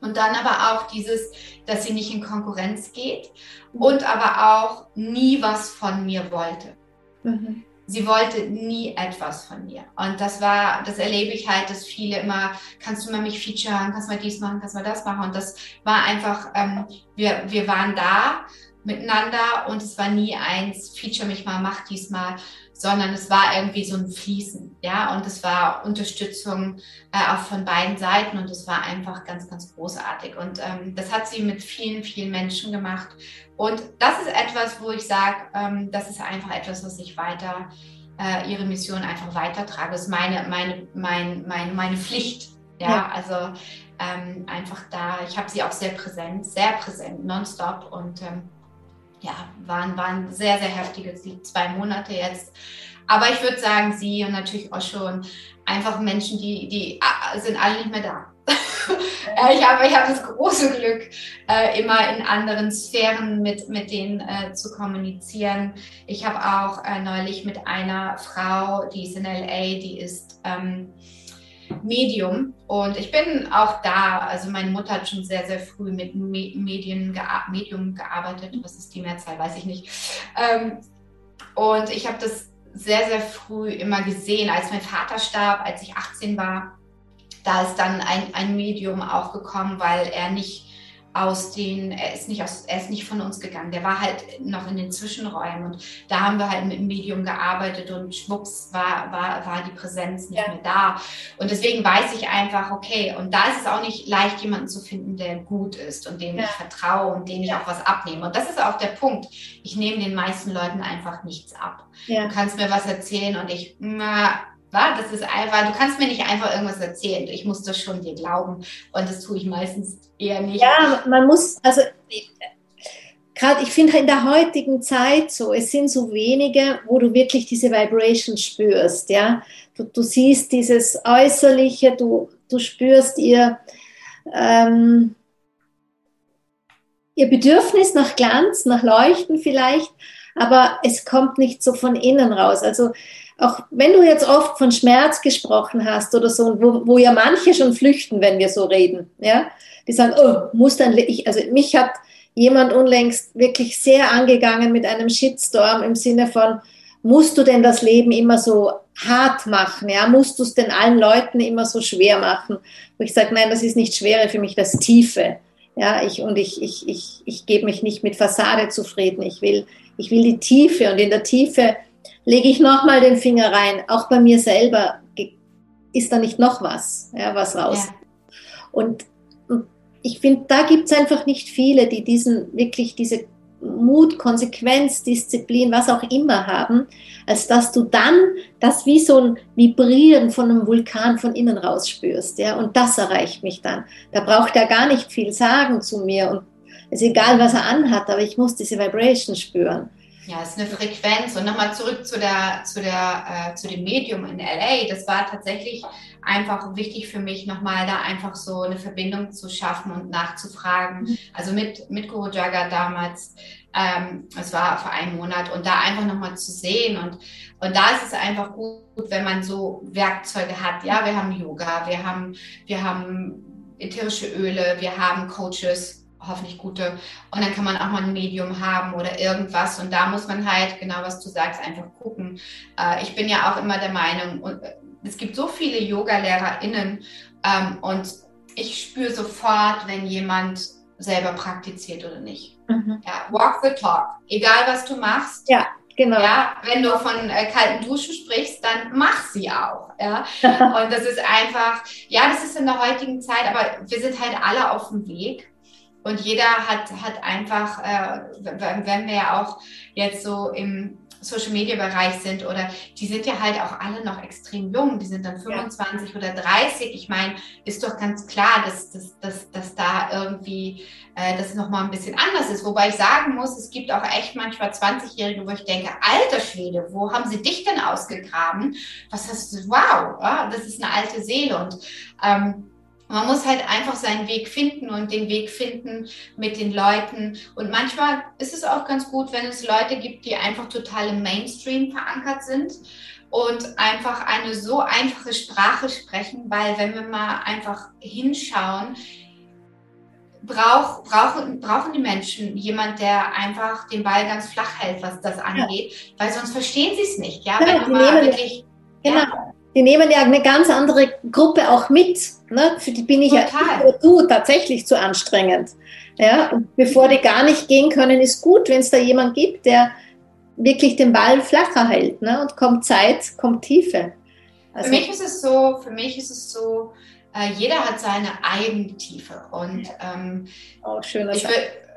Und dann aber auch dieses, dass sie nicht in Konkurrenz geht und aber auch nie was von mir wollte. Mhm sie wollte nie etwas von mir. Und das war, das erlebe ich halt, dass viele immer, kannst du mal mich featuren, kannst du mal dies machen, kannst du mal das machen. Und das war einfach, ähm, wir, wir waren da miteinander und es war nie eins, feature mich mal, mach dies mal, sondern es war irgendwie so ein Fließen, ja, und es war Unterstützung äh, auch von beiden Seiten und es war einfach ganz, ganz großartig. Und ähm, das hat sie mit vielen, vielen Menschen gemacht. Und das ist etwas, wo ich sage, ähm, das ist einfach etwas, was ich weiter, äh, ihre Mission einfach weitertrage. Das ist meine, meine, mein, meine, meine Pflicht, ja, ja. also ähm, einfach da, ich habe sie auch sehr präsent, sehr präsent, nonstop und ähm, ja, waren, waren sehr, sehr heftige zwei Monate jetzt. Aber ich würde sagen, sie und natürlich auch schon einfach Menschen, die, die sind alle nicht mehr da. ich habe ich hab das große Glück, äh, immer in anderen Sphären mit, mit denen äh, zu kommunizieren. Ich habe auch äh, neulich mit einer Frau, die ist in LA, die ist ähm, Medium. Und ich bin auch da, also meine Mutter hat schon sehr, sehr früh mit Medien Medium gearbeitet. Was ist die Mehrzahl, weiß ich nicht. Ähm, und ich habe das sehr, sehr früh immer gesehen. Als mein Vater starb, als ich 18 war, da ist dann ein, ein Medium aufgekommen, weil er nicht aus den, er ist nicht aus, er ist nicht von uns gegangen. Der war halt noch in den Zwischenräumen und da haben wir halt mit dem Medium gearbeitet und schwupps war, war, war die Präsenz nicht ja. mehr da. Und deswegen weiß ich einfach, okay, und da ist es auch nicht leicht, jemanden zu finden, der gut ist und dem ja. ich vertraue und dem ich auch was abnehme. Und das ist auch der Punkt. Ich nehme den meisten Leuten einfach nichts ab. Ja. Du kannst mir was erzählen und ich, na. Das ist einfach, du kannst mir nicht einfach irgendwas erzählen. Ich muss das schon dir glauben. Und das tue ich meistens eher nicht. Ja, man muss, also gerade, ich finde in der heutigen Zeit so, es sind so wenige, wo du wirklich diese Vibration spürst, ja. Du, du siehst dieses Äußerliche, du, du spürst ihr, ähm, ihr Bedürfnis nach Glanz, nach Leuchten vielleicht, aber es kommt nicht so von innen raus. Also auch wenn du jetzt oft von Schmerz gesprochen hast oder so, wo, wo ja manche schon flüchten, wenn wir so reden, ja, die sagen, oh, muss dann, ich, also mich hat jemand unlängst wirklich sehr angegangen mit einem Shitstorm im Sinne von, musst du denn das Leben immer so hart machen, ja, musst du es denn allen Leuten immer so schwer machen? Wo ich sage, nein, das ist nicht schwere für mich, das Tiefe. Ja, ich, und ich, ich, ich, ich gebe mich nicht mit Fassade zufrieden. Ich will, ich will die Tiefe und in der Tiefe lege ich nochmal den Finger rein. Auch bei mir selber ist da nicht noch was, ja, was raus. Ja. Und, ich finde, da gibt es einfach nicht viele, die diesen wirklich diese Mut, Konsequenz, Disziplin, was auch immer haben, als dass du dann das wie so ein Vibrieren von einem Vulkan von innen raus spürst. Ja? Und das erreicht mich dann. Da braucht er gar nicht viel sagen zu mir und es ist egal, was er anhat, aber ich muss diese Vibration spüren. Ja, es ist eine Frequenz. Und nochmal zurück zu, der, zu, der, äh, zu dem Medium in LA. Das war tatsächlich einfach wichtig für mich, nochmal da einfach so eine Verbindung zu schaffen und nachzufragen. Mhm. Also mit, mit Guru Jaga damals, ähm, es war vor einem Monat, und da einfach nochmal zu sehen. Und, und da ist es einfach gut, wenn man so Werkzeuge hat. Ja, wir haben Yoga, wir haben, wir haben ätherische Öle, wir haben Coaches hoffentlich gute. Und dann kann man auch mal ein Medium haben oder irgendwas. Und da muss man halt, genau was du sagst, einfach gucken. Äh, ich bin ja auch immer der Meinung, äh, es gibt so viele Yoga-LehrerInnen ähm, und ich spüre sofort, wenn jemand selber praktiziert oder nicht. Mhm. Ja, walk the talk. Egal was du machst. Ja. Genau. Ja, wenn du von äh, kalten Duschen sprichst, dann mach sie auch. Ja? Und das ist einfach, ja, das ist in der heutigen Zeit, aber wir sind halt alle auf dem Weg. Und jeder hat, hat einfach, äh, wenn wir ja auch jetzt so im Social Media Bereich sind oder die sind ja halt auch alle noch extrem jung, die sind dann 25 ja. oder 30. Ich meine, ist doch ganz klar, dass, dass, dass, dass da irgendwie äh, das nochmal ein bisschen anders ist. Wobei ich sagen muss, es gibt auch echt manchmal 20-Jährige, wo ich denke, alter Schwede, wo haben sie dich denn ausgegraben? Was hast du, wow, ja, das ist eine alte Seele und ähm, man muss halt einfach seinen Weg finden und den Weg finden mit den Leuten. Und manchmal ist es auch ganz gut, wenn es Leute gibt, die einfach total im Mainstream verankert sind und einfach eine so einfache Sprache sprechen, weil wenn wir mal einfach hinschauen, brauch, brauchen, brauchen die Menschen jemand, der einfach den Ball ganz flach hält, was das angeht, ja. weil sonst verstehen sie es nicht. Ja, genau, wenn du mal wirklich, genau. Ja, die nehmen ja eine ganz andere Gruppe auch mit. Ne? Für die bin ich Total. ja du tatsächlich zu anstrengend. Ja? Und bevor die gar nicht gehen können, ist gut, wenn es da jemand gibt, der wirklich den Ball flacher hält. Ne? Und kommt Zeit, kommt Tiefe. Also, für mich ist es so, für mich ist es so, äh, jeder hat seine eigene Tiefe. Und ähm, oh, schöner ich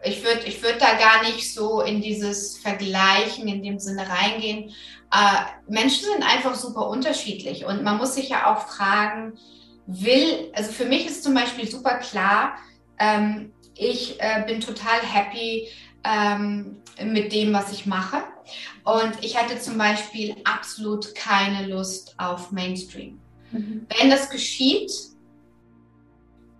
ich würd, ich würd da gar nicht so in dieses Vergleichen in dem Sinne reingehen. Äh, Menschen sind einfach super unterschiedlich und man muss sich ja auch fragen, will, also für mich ist zum Beispiel super klar, ähm, ich äh, bin total happy ähm, mit dem, was ich mache. Und ich hatte zum Beispiel absolut keine Lust auf Mainstream. Mhm. Wenn das geschieht,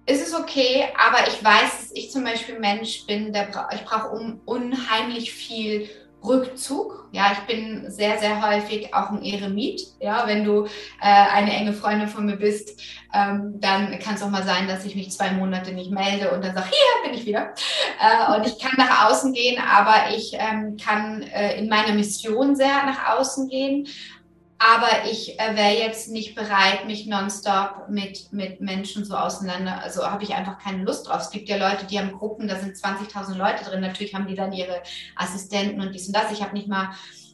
ist es okay, aber ich weiß, dass ich zum Beispiel Mensch bin, der bra ich brauche un unheimlich viel Rückzug. Ja, ich bin sehr, sehr häufig auch ein Eremit. Ja, wenn du äh, eine enge Freundin von mir bist, ähm, dann kann es auch mal sein, dass ich mich zwei Monate nicht melde und dann sage, hier bin ich wieder. Äh, und ich kann nach außen gehen, aber ich ähm, kann äh, in meiner Mission sehr nach außen gehen. Aber ich äh, wäre jetzt nicht bereit, mich nonstop mit, mit Menschen so auseinander, also habe ich einfach keine Lust drauf. Es gibt ja Leute, die haben Gruppen, da sind 20.000 Leute drin. Natürlich haben die dann ihre Assistenten und dies und das. Ich habe nicht mal,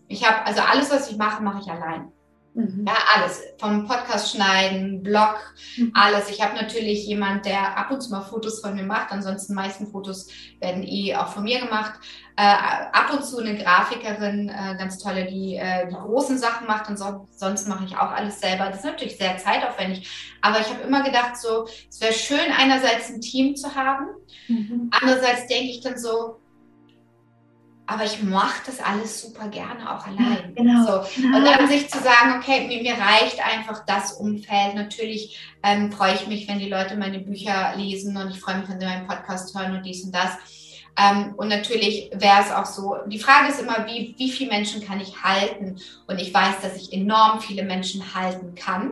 ich habe, also alles, was ich mache, mache ich allein. Mhm. Ja, alles. Vom Podcast schneiden, Blog, mhm. alles. Ich habe natürlich jemand, der ab und zu mal Fotos von mir macht. Ansonsten meisten Fotos werden eh auch von mir gemacht. Äh, ab und zu eine Grafikerin, äh, ganz tolle, die äh, die großen Sachen macht. Und so, sonst mache ich auch alles selber. Das ist natürlich sehr zeitaufwendig. Aber ich habe immer gedacht, so, es wäre schön, einerseits ein Team zu haben. Mhm. Andererseits denke ich dann so, aber ich mache das alles super gerne auch allein. Genau, so. genau. Und dann sich zu sagen, okay, mir, mir reicht einfach das Umfeld. Natürlich ähm, freue ich mich, wenn die Leute meine Bücher lesen und ich freue mich, wenn sie meinen Podcast hören und dies und das. Ähm, und natürlich wäre es auch so, die Frage ist immer, wie, wie viele Menschen kann ich halten? Und ich weiß, dass ich enorm viele Menschen halten kann.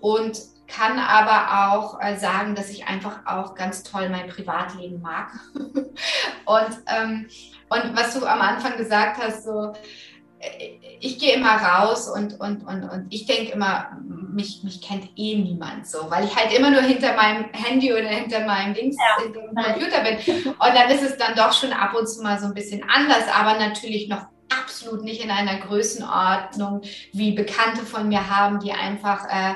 Und kann aber auch äh, sagen, dass ich einfach auch ganz toll mein Privatleben mag. und ähm, und was du am Anfang gesagt hast, so, äh, ich gehe immer raus und, und, und, und ich denke immer, mich, mich kennt eh niemand so, weil ich halt immer nur hinter meinem Handy oder hinter meinem Dings, ja. dem Computer bin. Und dann ist es dann doch schon ab und zu mal so ein bisschen anders, aber natürlich noch absolut nicht in einer Größenordnung, wie Bekannte von mir haben, die einfach äh,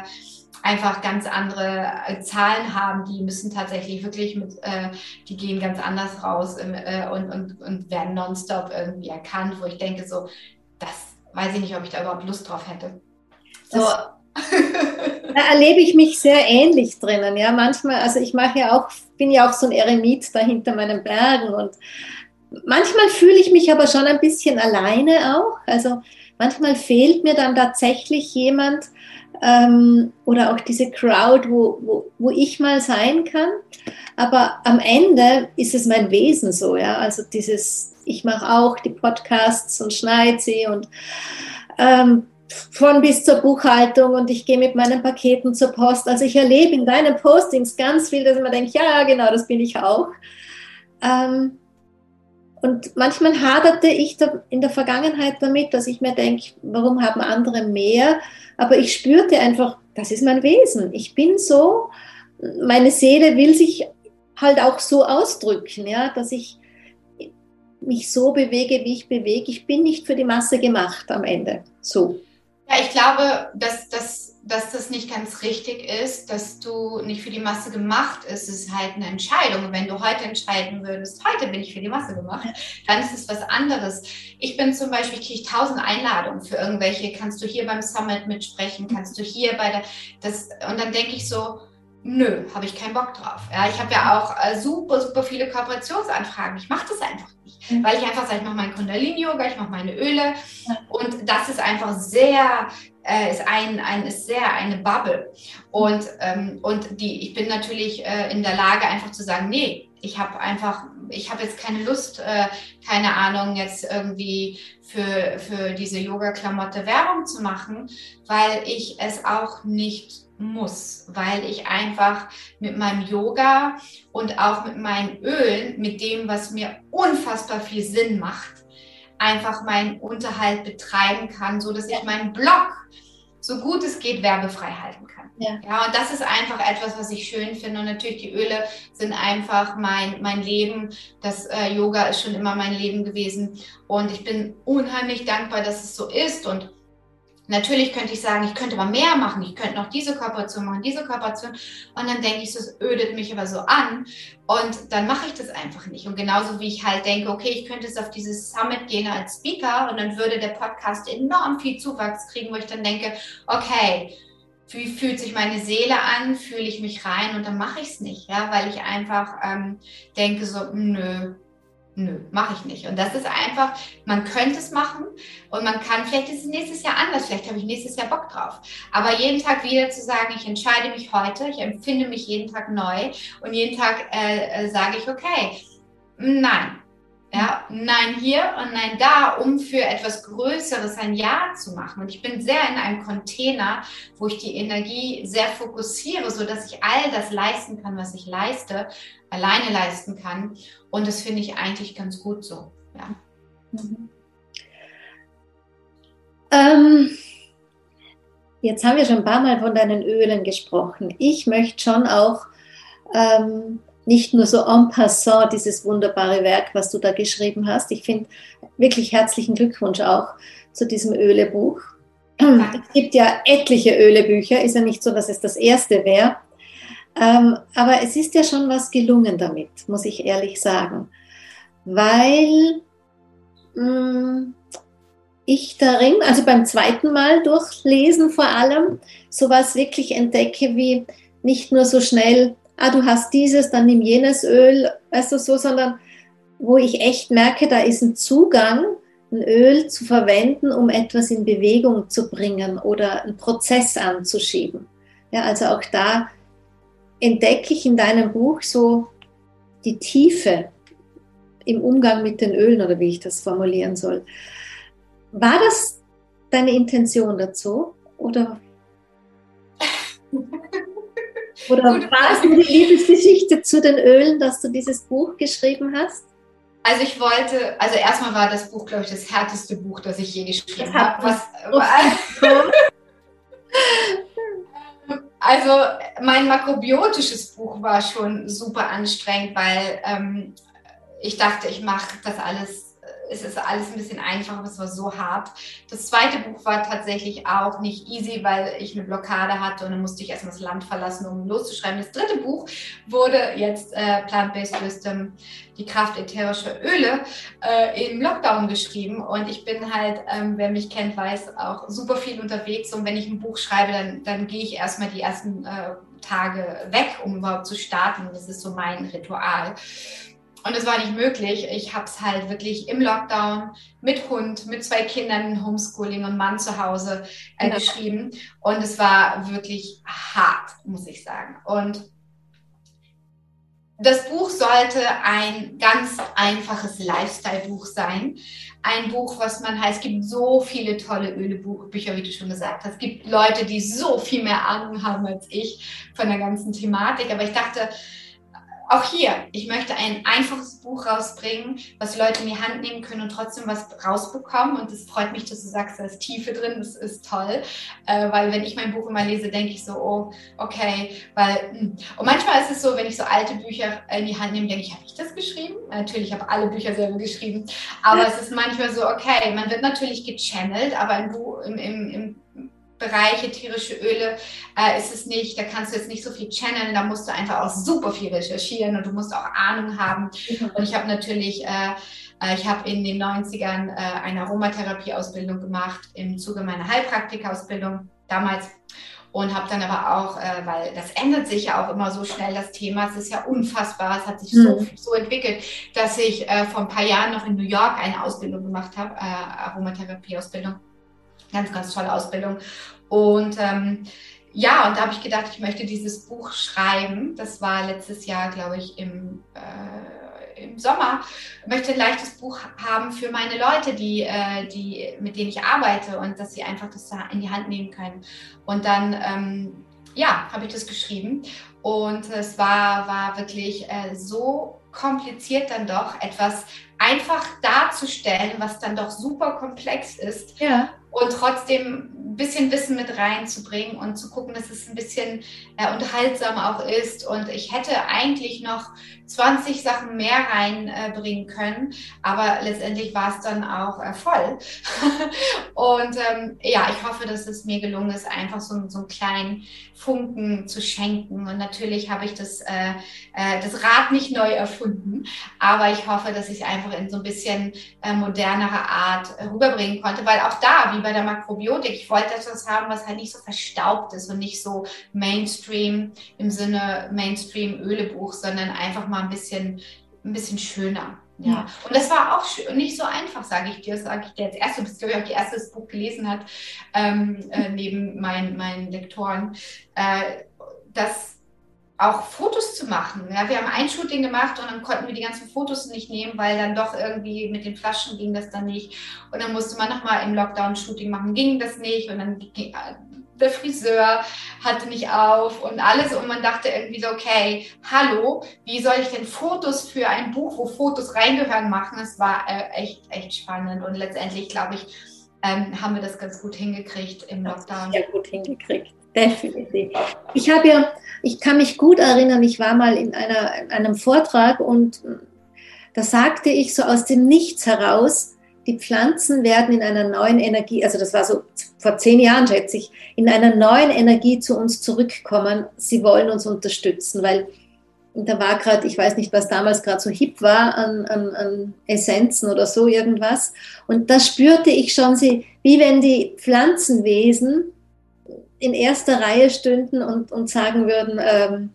einfach ganz andere äh, Zahlen haben, die müssen tatsächlich wirklich mit, äh, die gehen ganz anders raus im, äh, und, und, und werden nonstop irgendwie erkannt, wo ich denke, so, das weiß ich nicht, ob ich da überhaupt Lust drauf hätte. So. da erlebe ich mich sehr ähnlich drinnen. Ja, manchmal, also ich mache ja auch, bin ja auch so ein Eremit da hinter meinen Bergen und manchmal fühle ich mich aber schon ein bisschen alleine auch. Also manchmal fehlt mir dann tatsächlich jemand ähm, oder auch diese Crowd, wo, wo, wo ich mal sein kann. Aber am Ende ist es mein Wesen so, ja. Also dieses, ich mache auch die Podcasts und schneide sie und ähm, von bis zur Buchhaltung und ich gehe mit meinen Paketen zur Post. Also ich erlebe in deinen Postings ganz viel, dass mir denke, ja, genau, das bin ich auch. Ähm, und manchmal haderte ich in der Vergangenheit damit, dass ich mir denke, warum haben andere mehr? Aber ich spürte einfach, das ist mein Wesen. Ich bin so, meine Seele will sich halt auch so ausdrücken, ja, dass ich mich so bewege, wie ich bewege. Ich bin nicht für die Masse gemacht am Ende. So. Ja, ich glaube, dass, dass, dass das nicht ganz richtig ist, dass du nicht für die Masse gemacht ist. Ist halt eine Entscheidung. Und wenn du heute entscheiden würdest, heute bin ich für die Masse gemacht, dann ist es was anderes. Ich bin zum Beispiel, kriege tausend Einladungen für irgendwelche, kannst du hier beim Summit mitsprechen, kannst du hier bei der, das, und dann denke ich so, nö, habe ich keinen Bock drauf. Ja, ich habe ja auch äh, super, super viele Kooperationsanfragen. Ich mache das einfach Mhm. weil ich einfach sage, ich mache mein Kundalini-Yoga, ich mache meine Öle und das ist einfach sehr, äh, ist, ein, ein, ist sehr eine Bubble und, ähm, und die, ich bin natürlich äh, in der Lage einfach zu sagen, nee, ich habe einfach, ich habe jetzt keine Lust, äh, keine Ahnung, jetzt irgendwie für, für diese Yoga-Klamotte Werbung zu machen, weil ich es auch nicht muss, weil ich einfach mit meinem Yoga und auch mit meinen Ölen, mit dem, was mir unfassbar viel Sinn macht, einfach meinen Unterhalt betreiben kann, so dass ich meinen Blog so gut es geht werbefrei halten kann. Ja. ja, und das ist einfach etwas, was ich schön finde. Und natürlich die Öle sind einfach mein, mein Leben. Das äh, Yoga ist schon immer mein Leben gewesen. Und ich bin unheimlich dankbar, dass es so ist. Und Natürlich könnte ich sagen, ich könnte aber mehr machen, ich könnte noch diese Kooperation machen, diese Kooperation. Und dann denke ich, das ödet mich aber so an. Und dann mache ich das einfach nicht. Und genauso wie ich halt denke, okay, ich könnte jetzt auf dieses Summit gehen als Speaker und dann würde der Podcast enorm viel Zuwachs kriegen, wo ich dann denke, okay, wie fühlt sich meine Seele an, fühle ich mich rein und dann mache ich es nicht, ja, weil ich einfach ähm, denke so, nö, nö, mache ich nicht. Und das ist einfach, man könnte es machen und man kann, vielleicht ist es nächstes Jahr anders, vielleicht habe ich nächstes Jahr Bock drauf. Aber jeden Tag wieder zu sagen, ich entscheide mich heute, ich empfinde mich jeden Tag neu und jeden Tag äh, äh, sage ich, okay, nein. Ja, nein hier und nein da, um für etwas Größeres ein Ja zu machen. Und ich bin sehr in einem Container, wo ich die Energie sehr fokussiere, so dass ich all das leisten kann, was ich leiste, alleine leisten kann. Und das finde ich eigentlich ganz gut so. Ja. Mhm. Ähm, jetzt haben wir schon ein paar Mal von deinen Ölen gesprochen. Ich möchte schon auch ähm, nicht nur so en passant dieses wunderbare Werk, was du da geschrieben hast. Ich finde wirklich herzlichen Glückwunsch auch zu diesem Ölebuch. Es gibt ja etliche Ölebücher, ist ja nicht so, dass es das erste wäre. Ähm, aber es ist ja schon was gelungen damit, muss ich ehrlich sagen weil mh, mm, ich darin, also beim zweiten Mal durchlesen vor allem, sowas wirklich entdecke wie nicht nur so schnell, ah, du hast dieses, dann nimm jenes Öl, weißt du so, sondern wo ich echt merke, da ist ein Zugang, ein Öl zu verwenden, um etwas in Bewegung zu bringen oder einen Prozess anzuschieben. Ja, also auch da entdecke ich in deinem Buch so die Tiefe im Umgang mit den Ölen oder wie ich das formulieren soll. War das deine Intention dazu oder, oder war es nur die Liebesgeschichte zu den Ölen, dass du dieses Buch geschrieben hast? Also ich wollte, also erstmal war das Buch, glaube ich, das härteste Buch, das ich je geschrieben habe. Was, also mein makrobiotisches Buch war schon super anstrengend, weil ähm, ich dachte, ich mache das alles, es ist alles ein bisschen einfacher, aber es war so hart. Das zweite Buch war tatsächlich auch nicht easy, weil ich eine Blockade hatte und dann musste ich erstmal das Land verlassen, um loszuschreiben. Das dritte Buch wurde jetzt äh, Plant-Based Wisdom, die Kraft ätherischer Öle, äh, im Lockdown geschrieben. Und ich bin halt, ähm, wer mich kennt, weiß, auch super viel unterwegs. Und wenn ich ein Buch schreibe, dann, dann gehe ich erstmal die ersten äh, Tage weg, um überhaupt zu starten. Das ist so mein Ritual. Und es war nicht möglich. Ich habe es halt wirklich im Lockdown mit Hund, mit zwei Kindern, Homeschooling und Mann zu Hause äh, geschrieben. Und es war wirklich hart, muss ich sagen. Und das Buch sollte ein ganz einfaches Lifestyle-Buch sein. Ein Buch, was man heißt, es gibt so viele tolle Ölebücher, wie du schon gesagt hast. Es gibt Leute, die so viel mehr Ahnung haben als ich von der ganzen Thematik. Aber ich dachte, auch hier, ich möchte ein einfaches Buch rausbringen, was Leute in die Hand nehmen können und trotzdem was rausbekommen. Und es freut mich, dass du sagst, da ist Tiefe drin, das ist toll. Äh, weil wenn ich mein Buch immer lese, denke ich so, oh, okay. Weil, hm. und manchmal ist es so, wenn ich so alte Bücher in die Hand nehme, denke ich, habe ich das geschrieben? Natürlich habe alle Bücher selber geschrieben. Aber es ist manchmal so, okay, man wird natürlich gechannelt, aber im, Buch, im, im, im Bereich ätherische Öle äh, ist es nicht, da kannst du jetzt nicht so viel channeln, da musst du einfach auch super viel recherchieren und du musst auch Ahnung haben. Mhm. Und ich habe natürlich, äh, äh ich habe in den 90ern äh, eine Aromatherapie-Ausbildung gemacht im Zuge meiner Heilpraktika-Ausbildung damals und habe dann aber auch, äh, weil das ändert sich ja auch immer so schnell, das Thema, es ist ja unfassbar, es hat sich mhm. so, so entwickelt, dass ich äh, vor ein paar Jahren noch in New York eine Ausbildung gemacht habe, äh, Aromatherapie-Ausbildung Ganz, ganz tolle Ausbildung. Und ähm, ja, und da habe ich gedacht, ich möchte dieses Buch schreiben. Das war letztes Jahr, glaube ich, im, äh, im Sommer. Ich möchte ein leichtes Buch haben für meine Leute, die, äh, die, mit denen ich arbeite und dass sie einfach das in die Hand nehmen können. Und dann, ähm, ja, habe ich das geschrieben. Und es war, war wirklich äh, so kompliziert dann doch, etwas einfach darzustellen, was dann doch super komplex ist. Ja und trotzdem bisschen Wissen mit reinzubringen und zu gucken, dass es ein bisschen äh, unterhaltsam auch ist. Und ich hätte eigentlich noch 20 Sachen mehr reinbringen äh, können, aber letztendlich war es dann auch äh, voll. und ähm, ja, ich hoffe, dass es mir gelungen ist, einfach so, so einen kleinen Funken zu schenken. Und natürlich habe ich das, äh, äh, das Rad nicht neu erfunden, aber ich hoffe, dass ich es einfach in so ein bisschen äh, modernere Art rüberbringen konnte, weil auch da, wie bei der Makrobiotik, ich wollte etwas haben, was halt nicht so verstaubt ist und nicht so Mainstream im Sinne Mainstream-Ölebuch, sondern einfach mal ein bisschen, ein bisschen schöner. Ja. Und das war auch nicht so einfach, sage ich dir, sage ich dir jetzt erst. Du bist, glaube ich, auch die erste, das Buch gelesen hat, ähm, äh, neben meinen, meinen Lektoren, äh, das auch Fotos zu machen. Ja, wir haben ein Shooting gemacht und dann konnten wir die ganzen Fotos nicht nehmen, weil dann doch irgendwie mit den Flaschen ging das dann nicht. Und dann musste man nochmal im Lockdown Shooting machen, ging das nicht. Und dann ging, der Friseur hatte nicht auf und alles. Und man dachte irgendwie so, okay, hallo, wie soll ich denn Fotos für ein Buch, wo Fotos reingehören, machen? Es war äh, echt, echt spannend. Und letztendlich, glaube ich, ähm, haben wir das ganz gut hingekriegt im Lockdown. Sehr gut hingekriegt, definitiv. Ich habe ja, ich kann mich gut erinnern, ich war mal in, einer, in einem Vortrag und da sagte ich so aus dem Nichts heraus, die Pflanzen werden in einer neuen Energie, also das war so vor zehn Jahren, schätze ich, in einer neuen Energie zu uns zurückkommen. Sie wollen uns unterstützen, weil da war gerade, ich weiß nicht, was damals gerade so hip war an, an, an, Essenzen oder so irgendwas. Und da spürte ich schon, sie, wie wenn die Pflanzenwesen in erster Reihe stünden und, und sagen würden, ähm,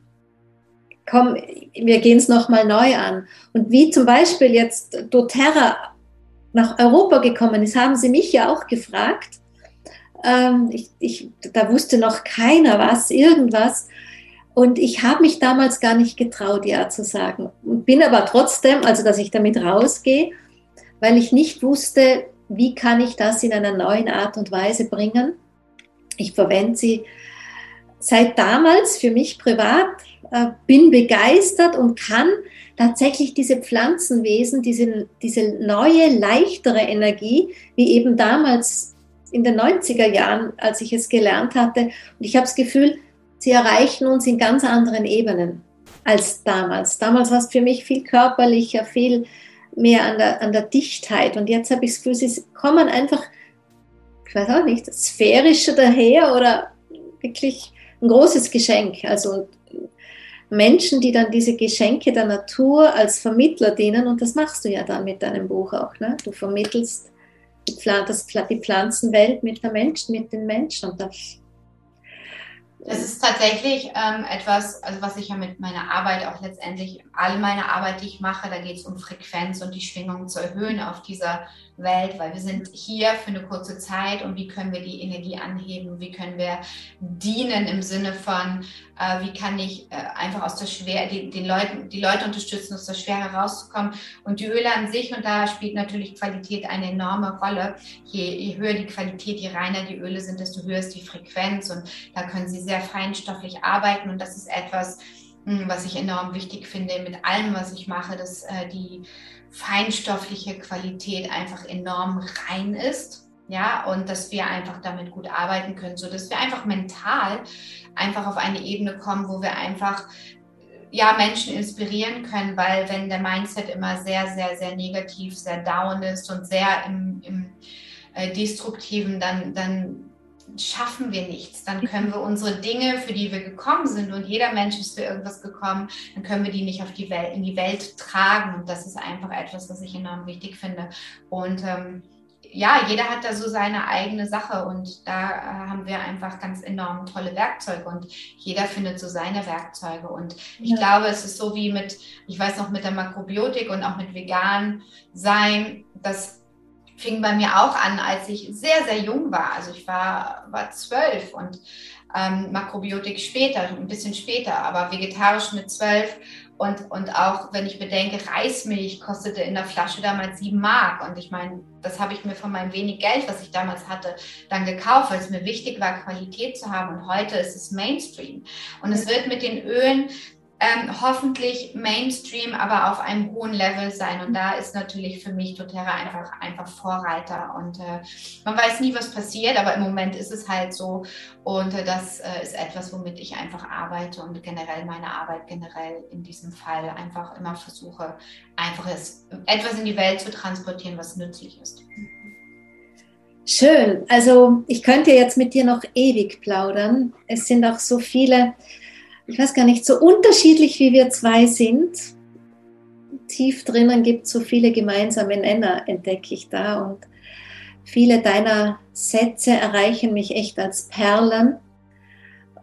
komm, wir gehen es nochmal neu an. Und wie zum Beispiel jetzt doTERRA nach Europa gekommen ist, haben sie mich ja auch gefragt. Ähm, ich, ich, da wusste noch keiner was, irgendwas. Und ich habe mich damals gar nicht getraut, ja zu sagen. Bin aber trotzdem, also dass ich damit rausgehe, weil ich nicht wusste, wie kann ich das in einer neuen Art und Weise bringen. Ich verwende sie seit damals für mich privat, äh, bin begeistert und kann tatsächlich diese Pflanzenwesen, diese, diese neue, leichtere Energie, wie eben damals in den 90er Jahren, als ich es gelernt hatte. Und ich habe das Gefühl, sie erreichen uns in ganz anderen Ebenen als damals. Damals war es für mich viel körperlicher, viel mehr an der, an der Dichtheit. Und jetzt habe ich das Gefühl, sie kommen einfach, ich weiß auch nicht, sphärischer daher oder wirklich ein großes Geschenk. Also Menschen, die dann diese Geschenke der Natur als Vermittler dienen. Und das machst du ja dann mit deinem Buch auch. Ne? Du vermittelst die, Pflanzenwelt mit, der Mensch, mit den Menschen. Und das, Das ist tatsächlich ähm, etwas, also was ich ja mit meiner Arbeit auch letztendlich, all meine Arbeit, die ich mache, da geht es um Frequenz und die Schwingung zu erhöhen auf dieser Welt, weil wir sind hier für eine kurze Zeit und wie können wir die Energie anheben, wie können wir dienen im Sinne von, äh, wie kann ich äh, einfach aus der Schwere, die, den Leuten, die Leute unterstützen, aus der Schwere rauszukommen. Und die Öle an sich, und da spielt natürlich Qualität eine enorme Rolle. Je, je höher die Qualität, je reiner die Öle sind, desto höher ist die Frequenz und da können sie sehr feinstofflich arbeiten und das ist etwas, hm, was ich enorm wichtig finde mit allem, was ich mache, dass äh, die feinstoffliche Qualität einfach enorm rein ist. Ja, und dass wir einfach damit gut arbeiten können, so dass wir einfach mental einfach auf eine Ebene kommen, wo wir einfach ja, Menschen inspirieren können, weil wenn der Mindset immer sehr, sehr, sehr negativ, sehr down ist und sehr im, im äh, Destruktiven, dann, dann schaffen wir nichts. Dann können wir unsere Dinge, für die wir gekommen sind, und jeder Mensch ist für irgendwas gekommen, dann können wir die nicht auf die Welt, in die Welt tragen. Und das ist einfach etwas, was ich enorm wichtig finde. Und ähm, ja, jeder hat da so seine eigene Sache und da äh, haben wir einfach ganz enorm tolle Werkzeuge und jeder findet so seine Werkzeuge. Und ich ja. glaube, es ist so wie mit, ich weiß noch, mit der Makrobiotik und auch mit vegan sein, dass fing bei mir auch an, als ich sehr, sehr jung war. Also ich war, war zwölf und ähm, Makrobiotik später, ein bisschen später, aber vegetarisch mit zwölf. Und, und auch wenn ich bedenke, Reismilch kostete in der Flasche damals sieben Mark. Und ich meine, das habe ich mir von meinem wenig Geld, was ich damals hatte, dann gekauft, weil es mir wichtig war, Qualität zu haben. Und heute ist es Mainstream. Und es wird mit den Ölen ähm, hoffentlich Mainstream, aber auf einem hohen Level sein. Und da ist natürlich für mich doTERRA einfach, einfach Vorreiter. Und äh, man weiß nie, was passiert, aber im Moment ist es halt so. Und äh, das äh, ist etwas, womit ich einfach arbeite und generell meine Arbeit generell in diesem Fall einfach immer versuche, einfach etwas in die Welt zu transportieren, was nützlich ist. Schön. Also ich könnte jetzt mit dir noch ewig plaudern. Es sind auch so viele ich weiß gar nicht, so unterschiedlich wie wir zwei sind, tief drinnen gibt es so viele gemeinsame Nenner, entdecke ich da. Und viele deiner Sätze erreichen mich echt als Perlen.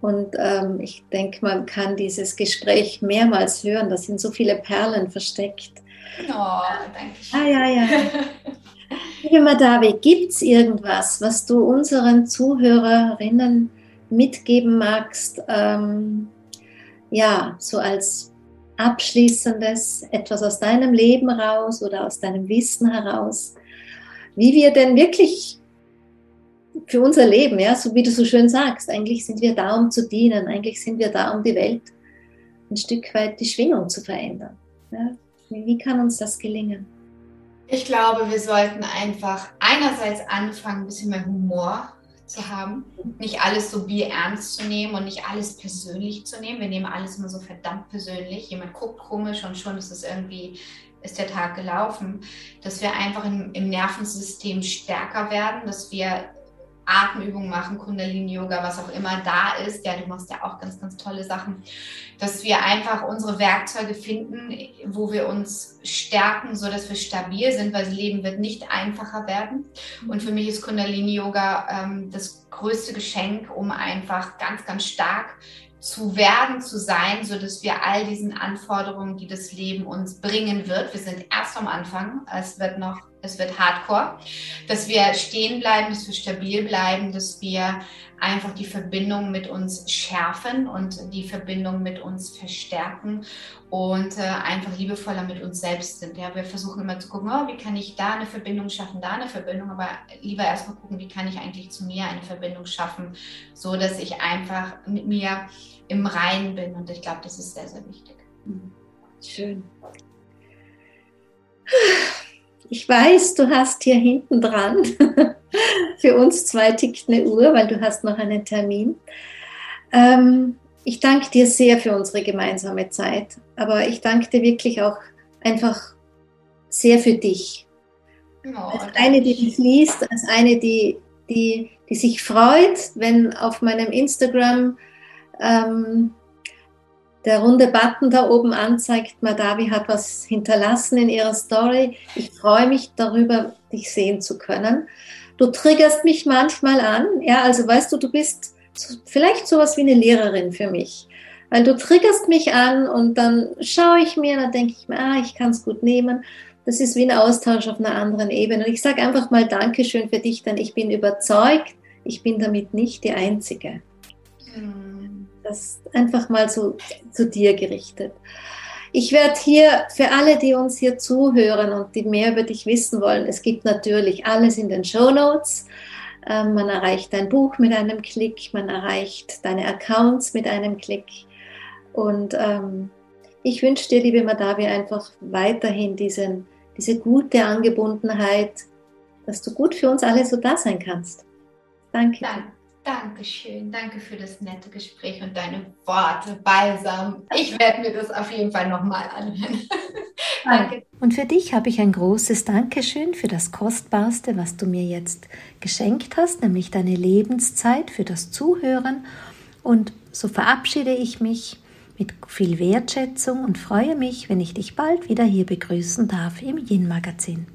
Und ähm, ich denke, man kann dieses Gespräch mehrmals hören. Da sind so viele Perlen versteckt. Oh, danke schön. Ah, ja, ja. Liebe Madavi, gibt es irgendwas, was du unseren Zuhörerinnen mitgeben magst, ähm, ja, so als abschließendes etwas aus deinem Leben raus oder aus deinem Wissen heraus, wie wir denn wirklich für unser Leben, ja, so wie du so schön sagst, eigentlich sind wir da, um zu dienen, eigentlich sind wir da, um die Welt ein Stück weit die Schwingung zu verändern. Ja. Wie kann uns das gelingen? Ich glaube, wir sollten einfach einerseits anfangen, ein bisschen mehr Humor zu haben, nicht alles so bierernst zu nehmen und nicht alles persönlich zu nehmen. Wir nehmen alles immer so verdammt persönlich. Jemand guckt komisch und schon ist es irgendwie, ist der Tag gelaufen. Dass wir einfach im, im Nervensystem stärker werden, dass wir Atemübungen machen, Kundalini-Yoga, was auch immer da ist. Ja, du machst ja auch ganz, ganz tolle Sachen. Dass wir einfach unsere Werkzeuge finden, wo wir uns stärken, sodass wir stabil sind, weil das Leben wird nicht einfacher werden. Und für mich ist Kundalini-Yoga ähm, das größte Geschenk, um einfach ganz, ganz stark zu werden, zu sein, so dass wir all diesen Anforderungen, die das Leben uns bringen wird, wir sind erst am Anfang, es wird noch, es wird hardcore, dass wir stehen bleiben, dass wir stabil bleiben, dass wir einfach die Verbindung mit uns schärfen und die Verbindung mit uns verstärken und äh, einfach liebevoller mit uns selbst sind. Ja, wir versuchen immer zu gucken, oh, wie kann ich da eine Verbindung schaffen, da eine Verbindung, aber lieber erstmal gucken, wie kann ich eigentlich zu mir eine Verbindung schaffen, so dass ich einfach mit mir im Reinen bin. Und ich glaube, das ist sehr, sehr wichtig. Schön. Ich weiß, du hast hier hinten dran, für uns zwei tickt eine Uhr, weil du hast noch einen Termin. Ähm, ich danke dir sehr für unsere gemeinsame Zeit, aber ich danke dir wirklich auch einfach sehr für dich. Oh, als eine, die dich liest, als eine, die, die, die sich freut, wenn auf meinem Instagram ähm, der runde Button da oben anzeigt, Madavi hat was hinterlassen in ihrer Story. Ich freue mich darüber, dich sehen zu können. Du triggerst mich manchmal an, ja, also weißt du, du bist vielleicht sowas wie eine Lehrerin für mich. Weil du triggerst mich an und dann schaue ich mir, dann denke ich mir, ah, ich kann es gut nehmen. Das ist wie ein Austausch auf einer anderen Ebene. Und ich sage einfach mal Dankeschön für dich, denn ich bin überzeugt, ich bin damit nicht die Einzige. Mhm. Das einfach mal so zu dir gerichtet. Ich werde hier für alle, die uns hier zuhören und die mehr über dich wissen wollen, es gibt natürlich alles in den Show Notes. Ähm, man erreicht dein Buch mit einem Klick, man erreicht deine Accounts mit einem Klick. Und ähm, ich wünsche dir, liebe Madavi, einfach weiterhin diesen, diese gute Angebundenheit, dass du gut für uns alle so da sein kannst. Danke. Danke. Dankeschön, danke für das nette Gespräch und deine Worte, Balsam. Ich werde mir das auf jeden Fall nochmal anhören. danke. Und für dich habe ich ein großes Dankeschön für das Kostbarste, was du mir jetzt geschenkt hast, nämlich deine Lebenszeit für das Zuhören. Und so verabschiede ich mich mit viel Wertschätzung und freue mich, wenn ich dich bald wieder hier begrüßen darf im Yin Magazin.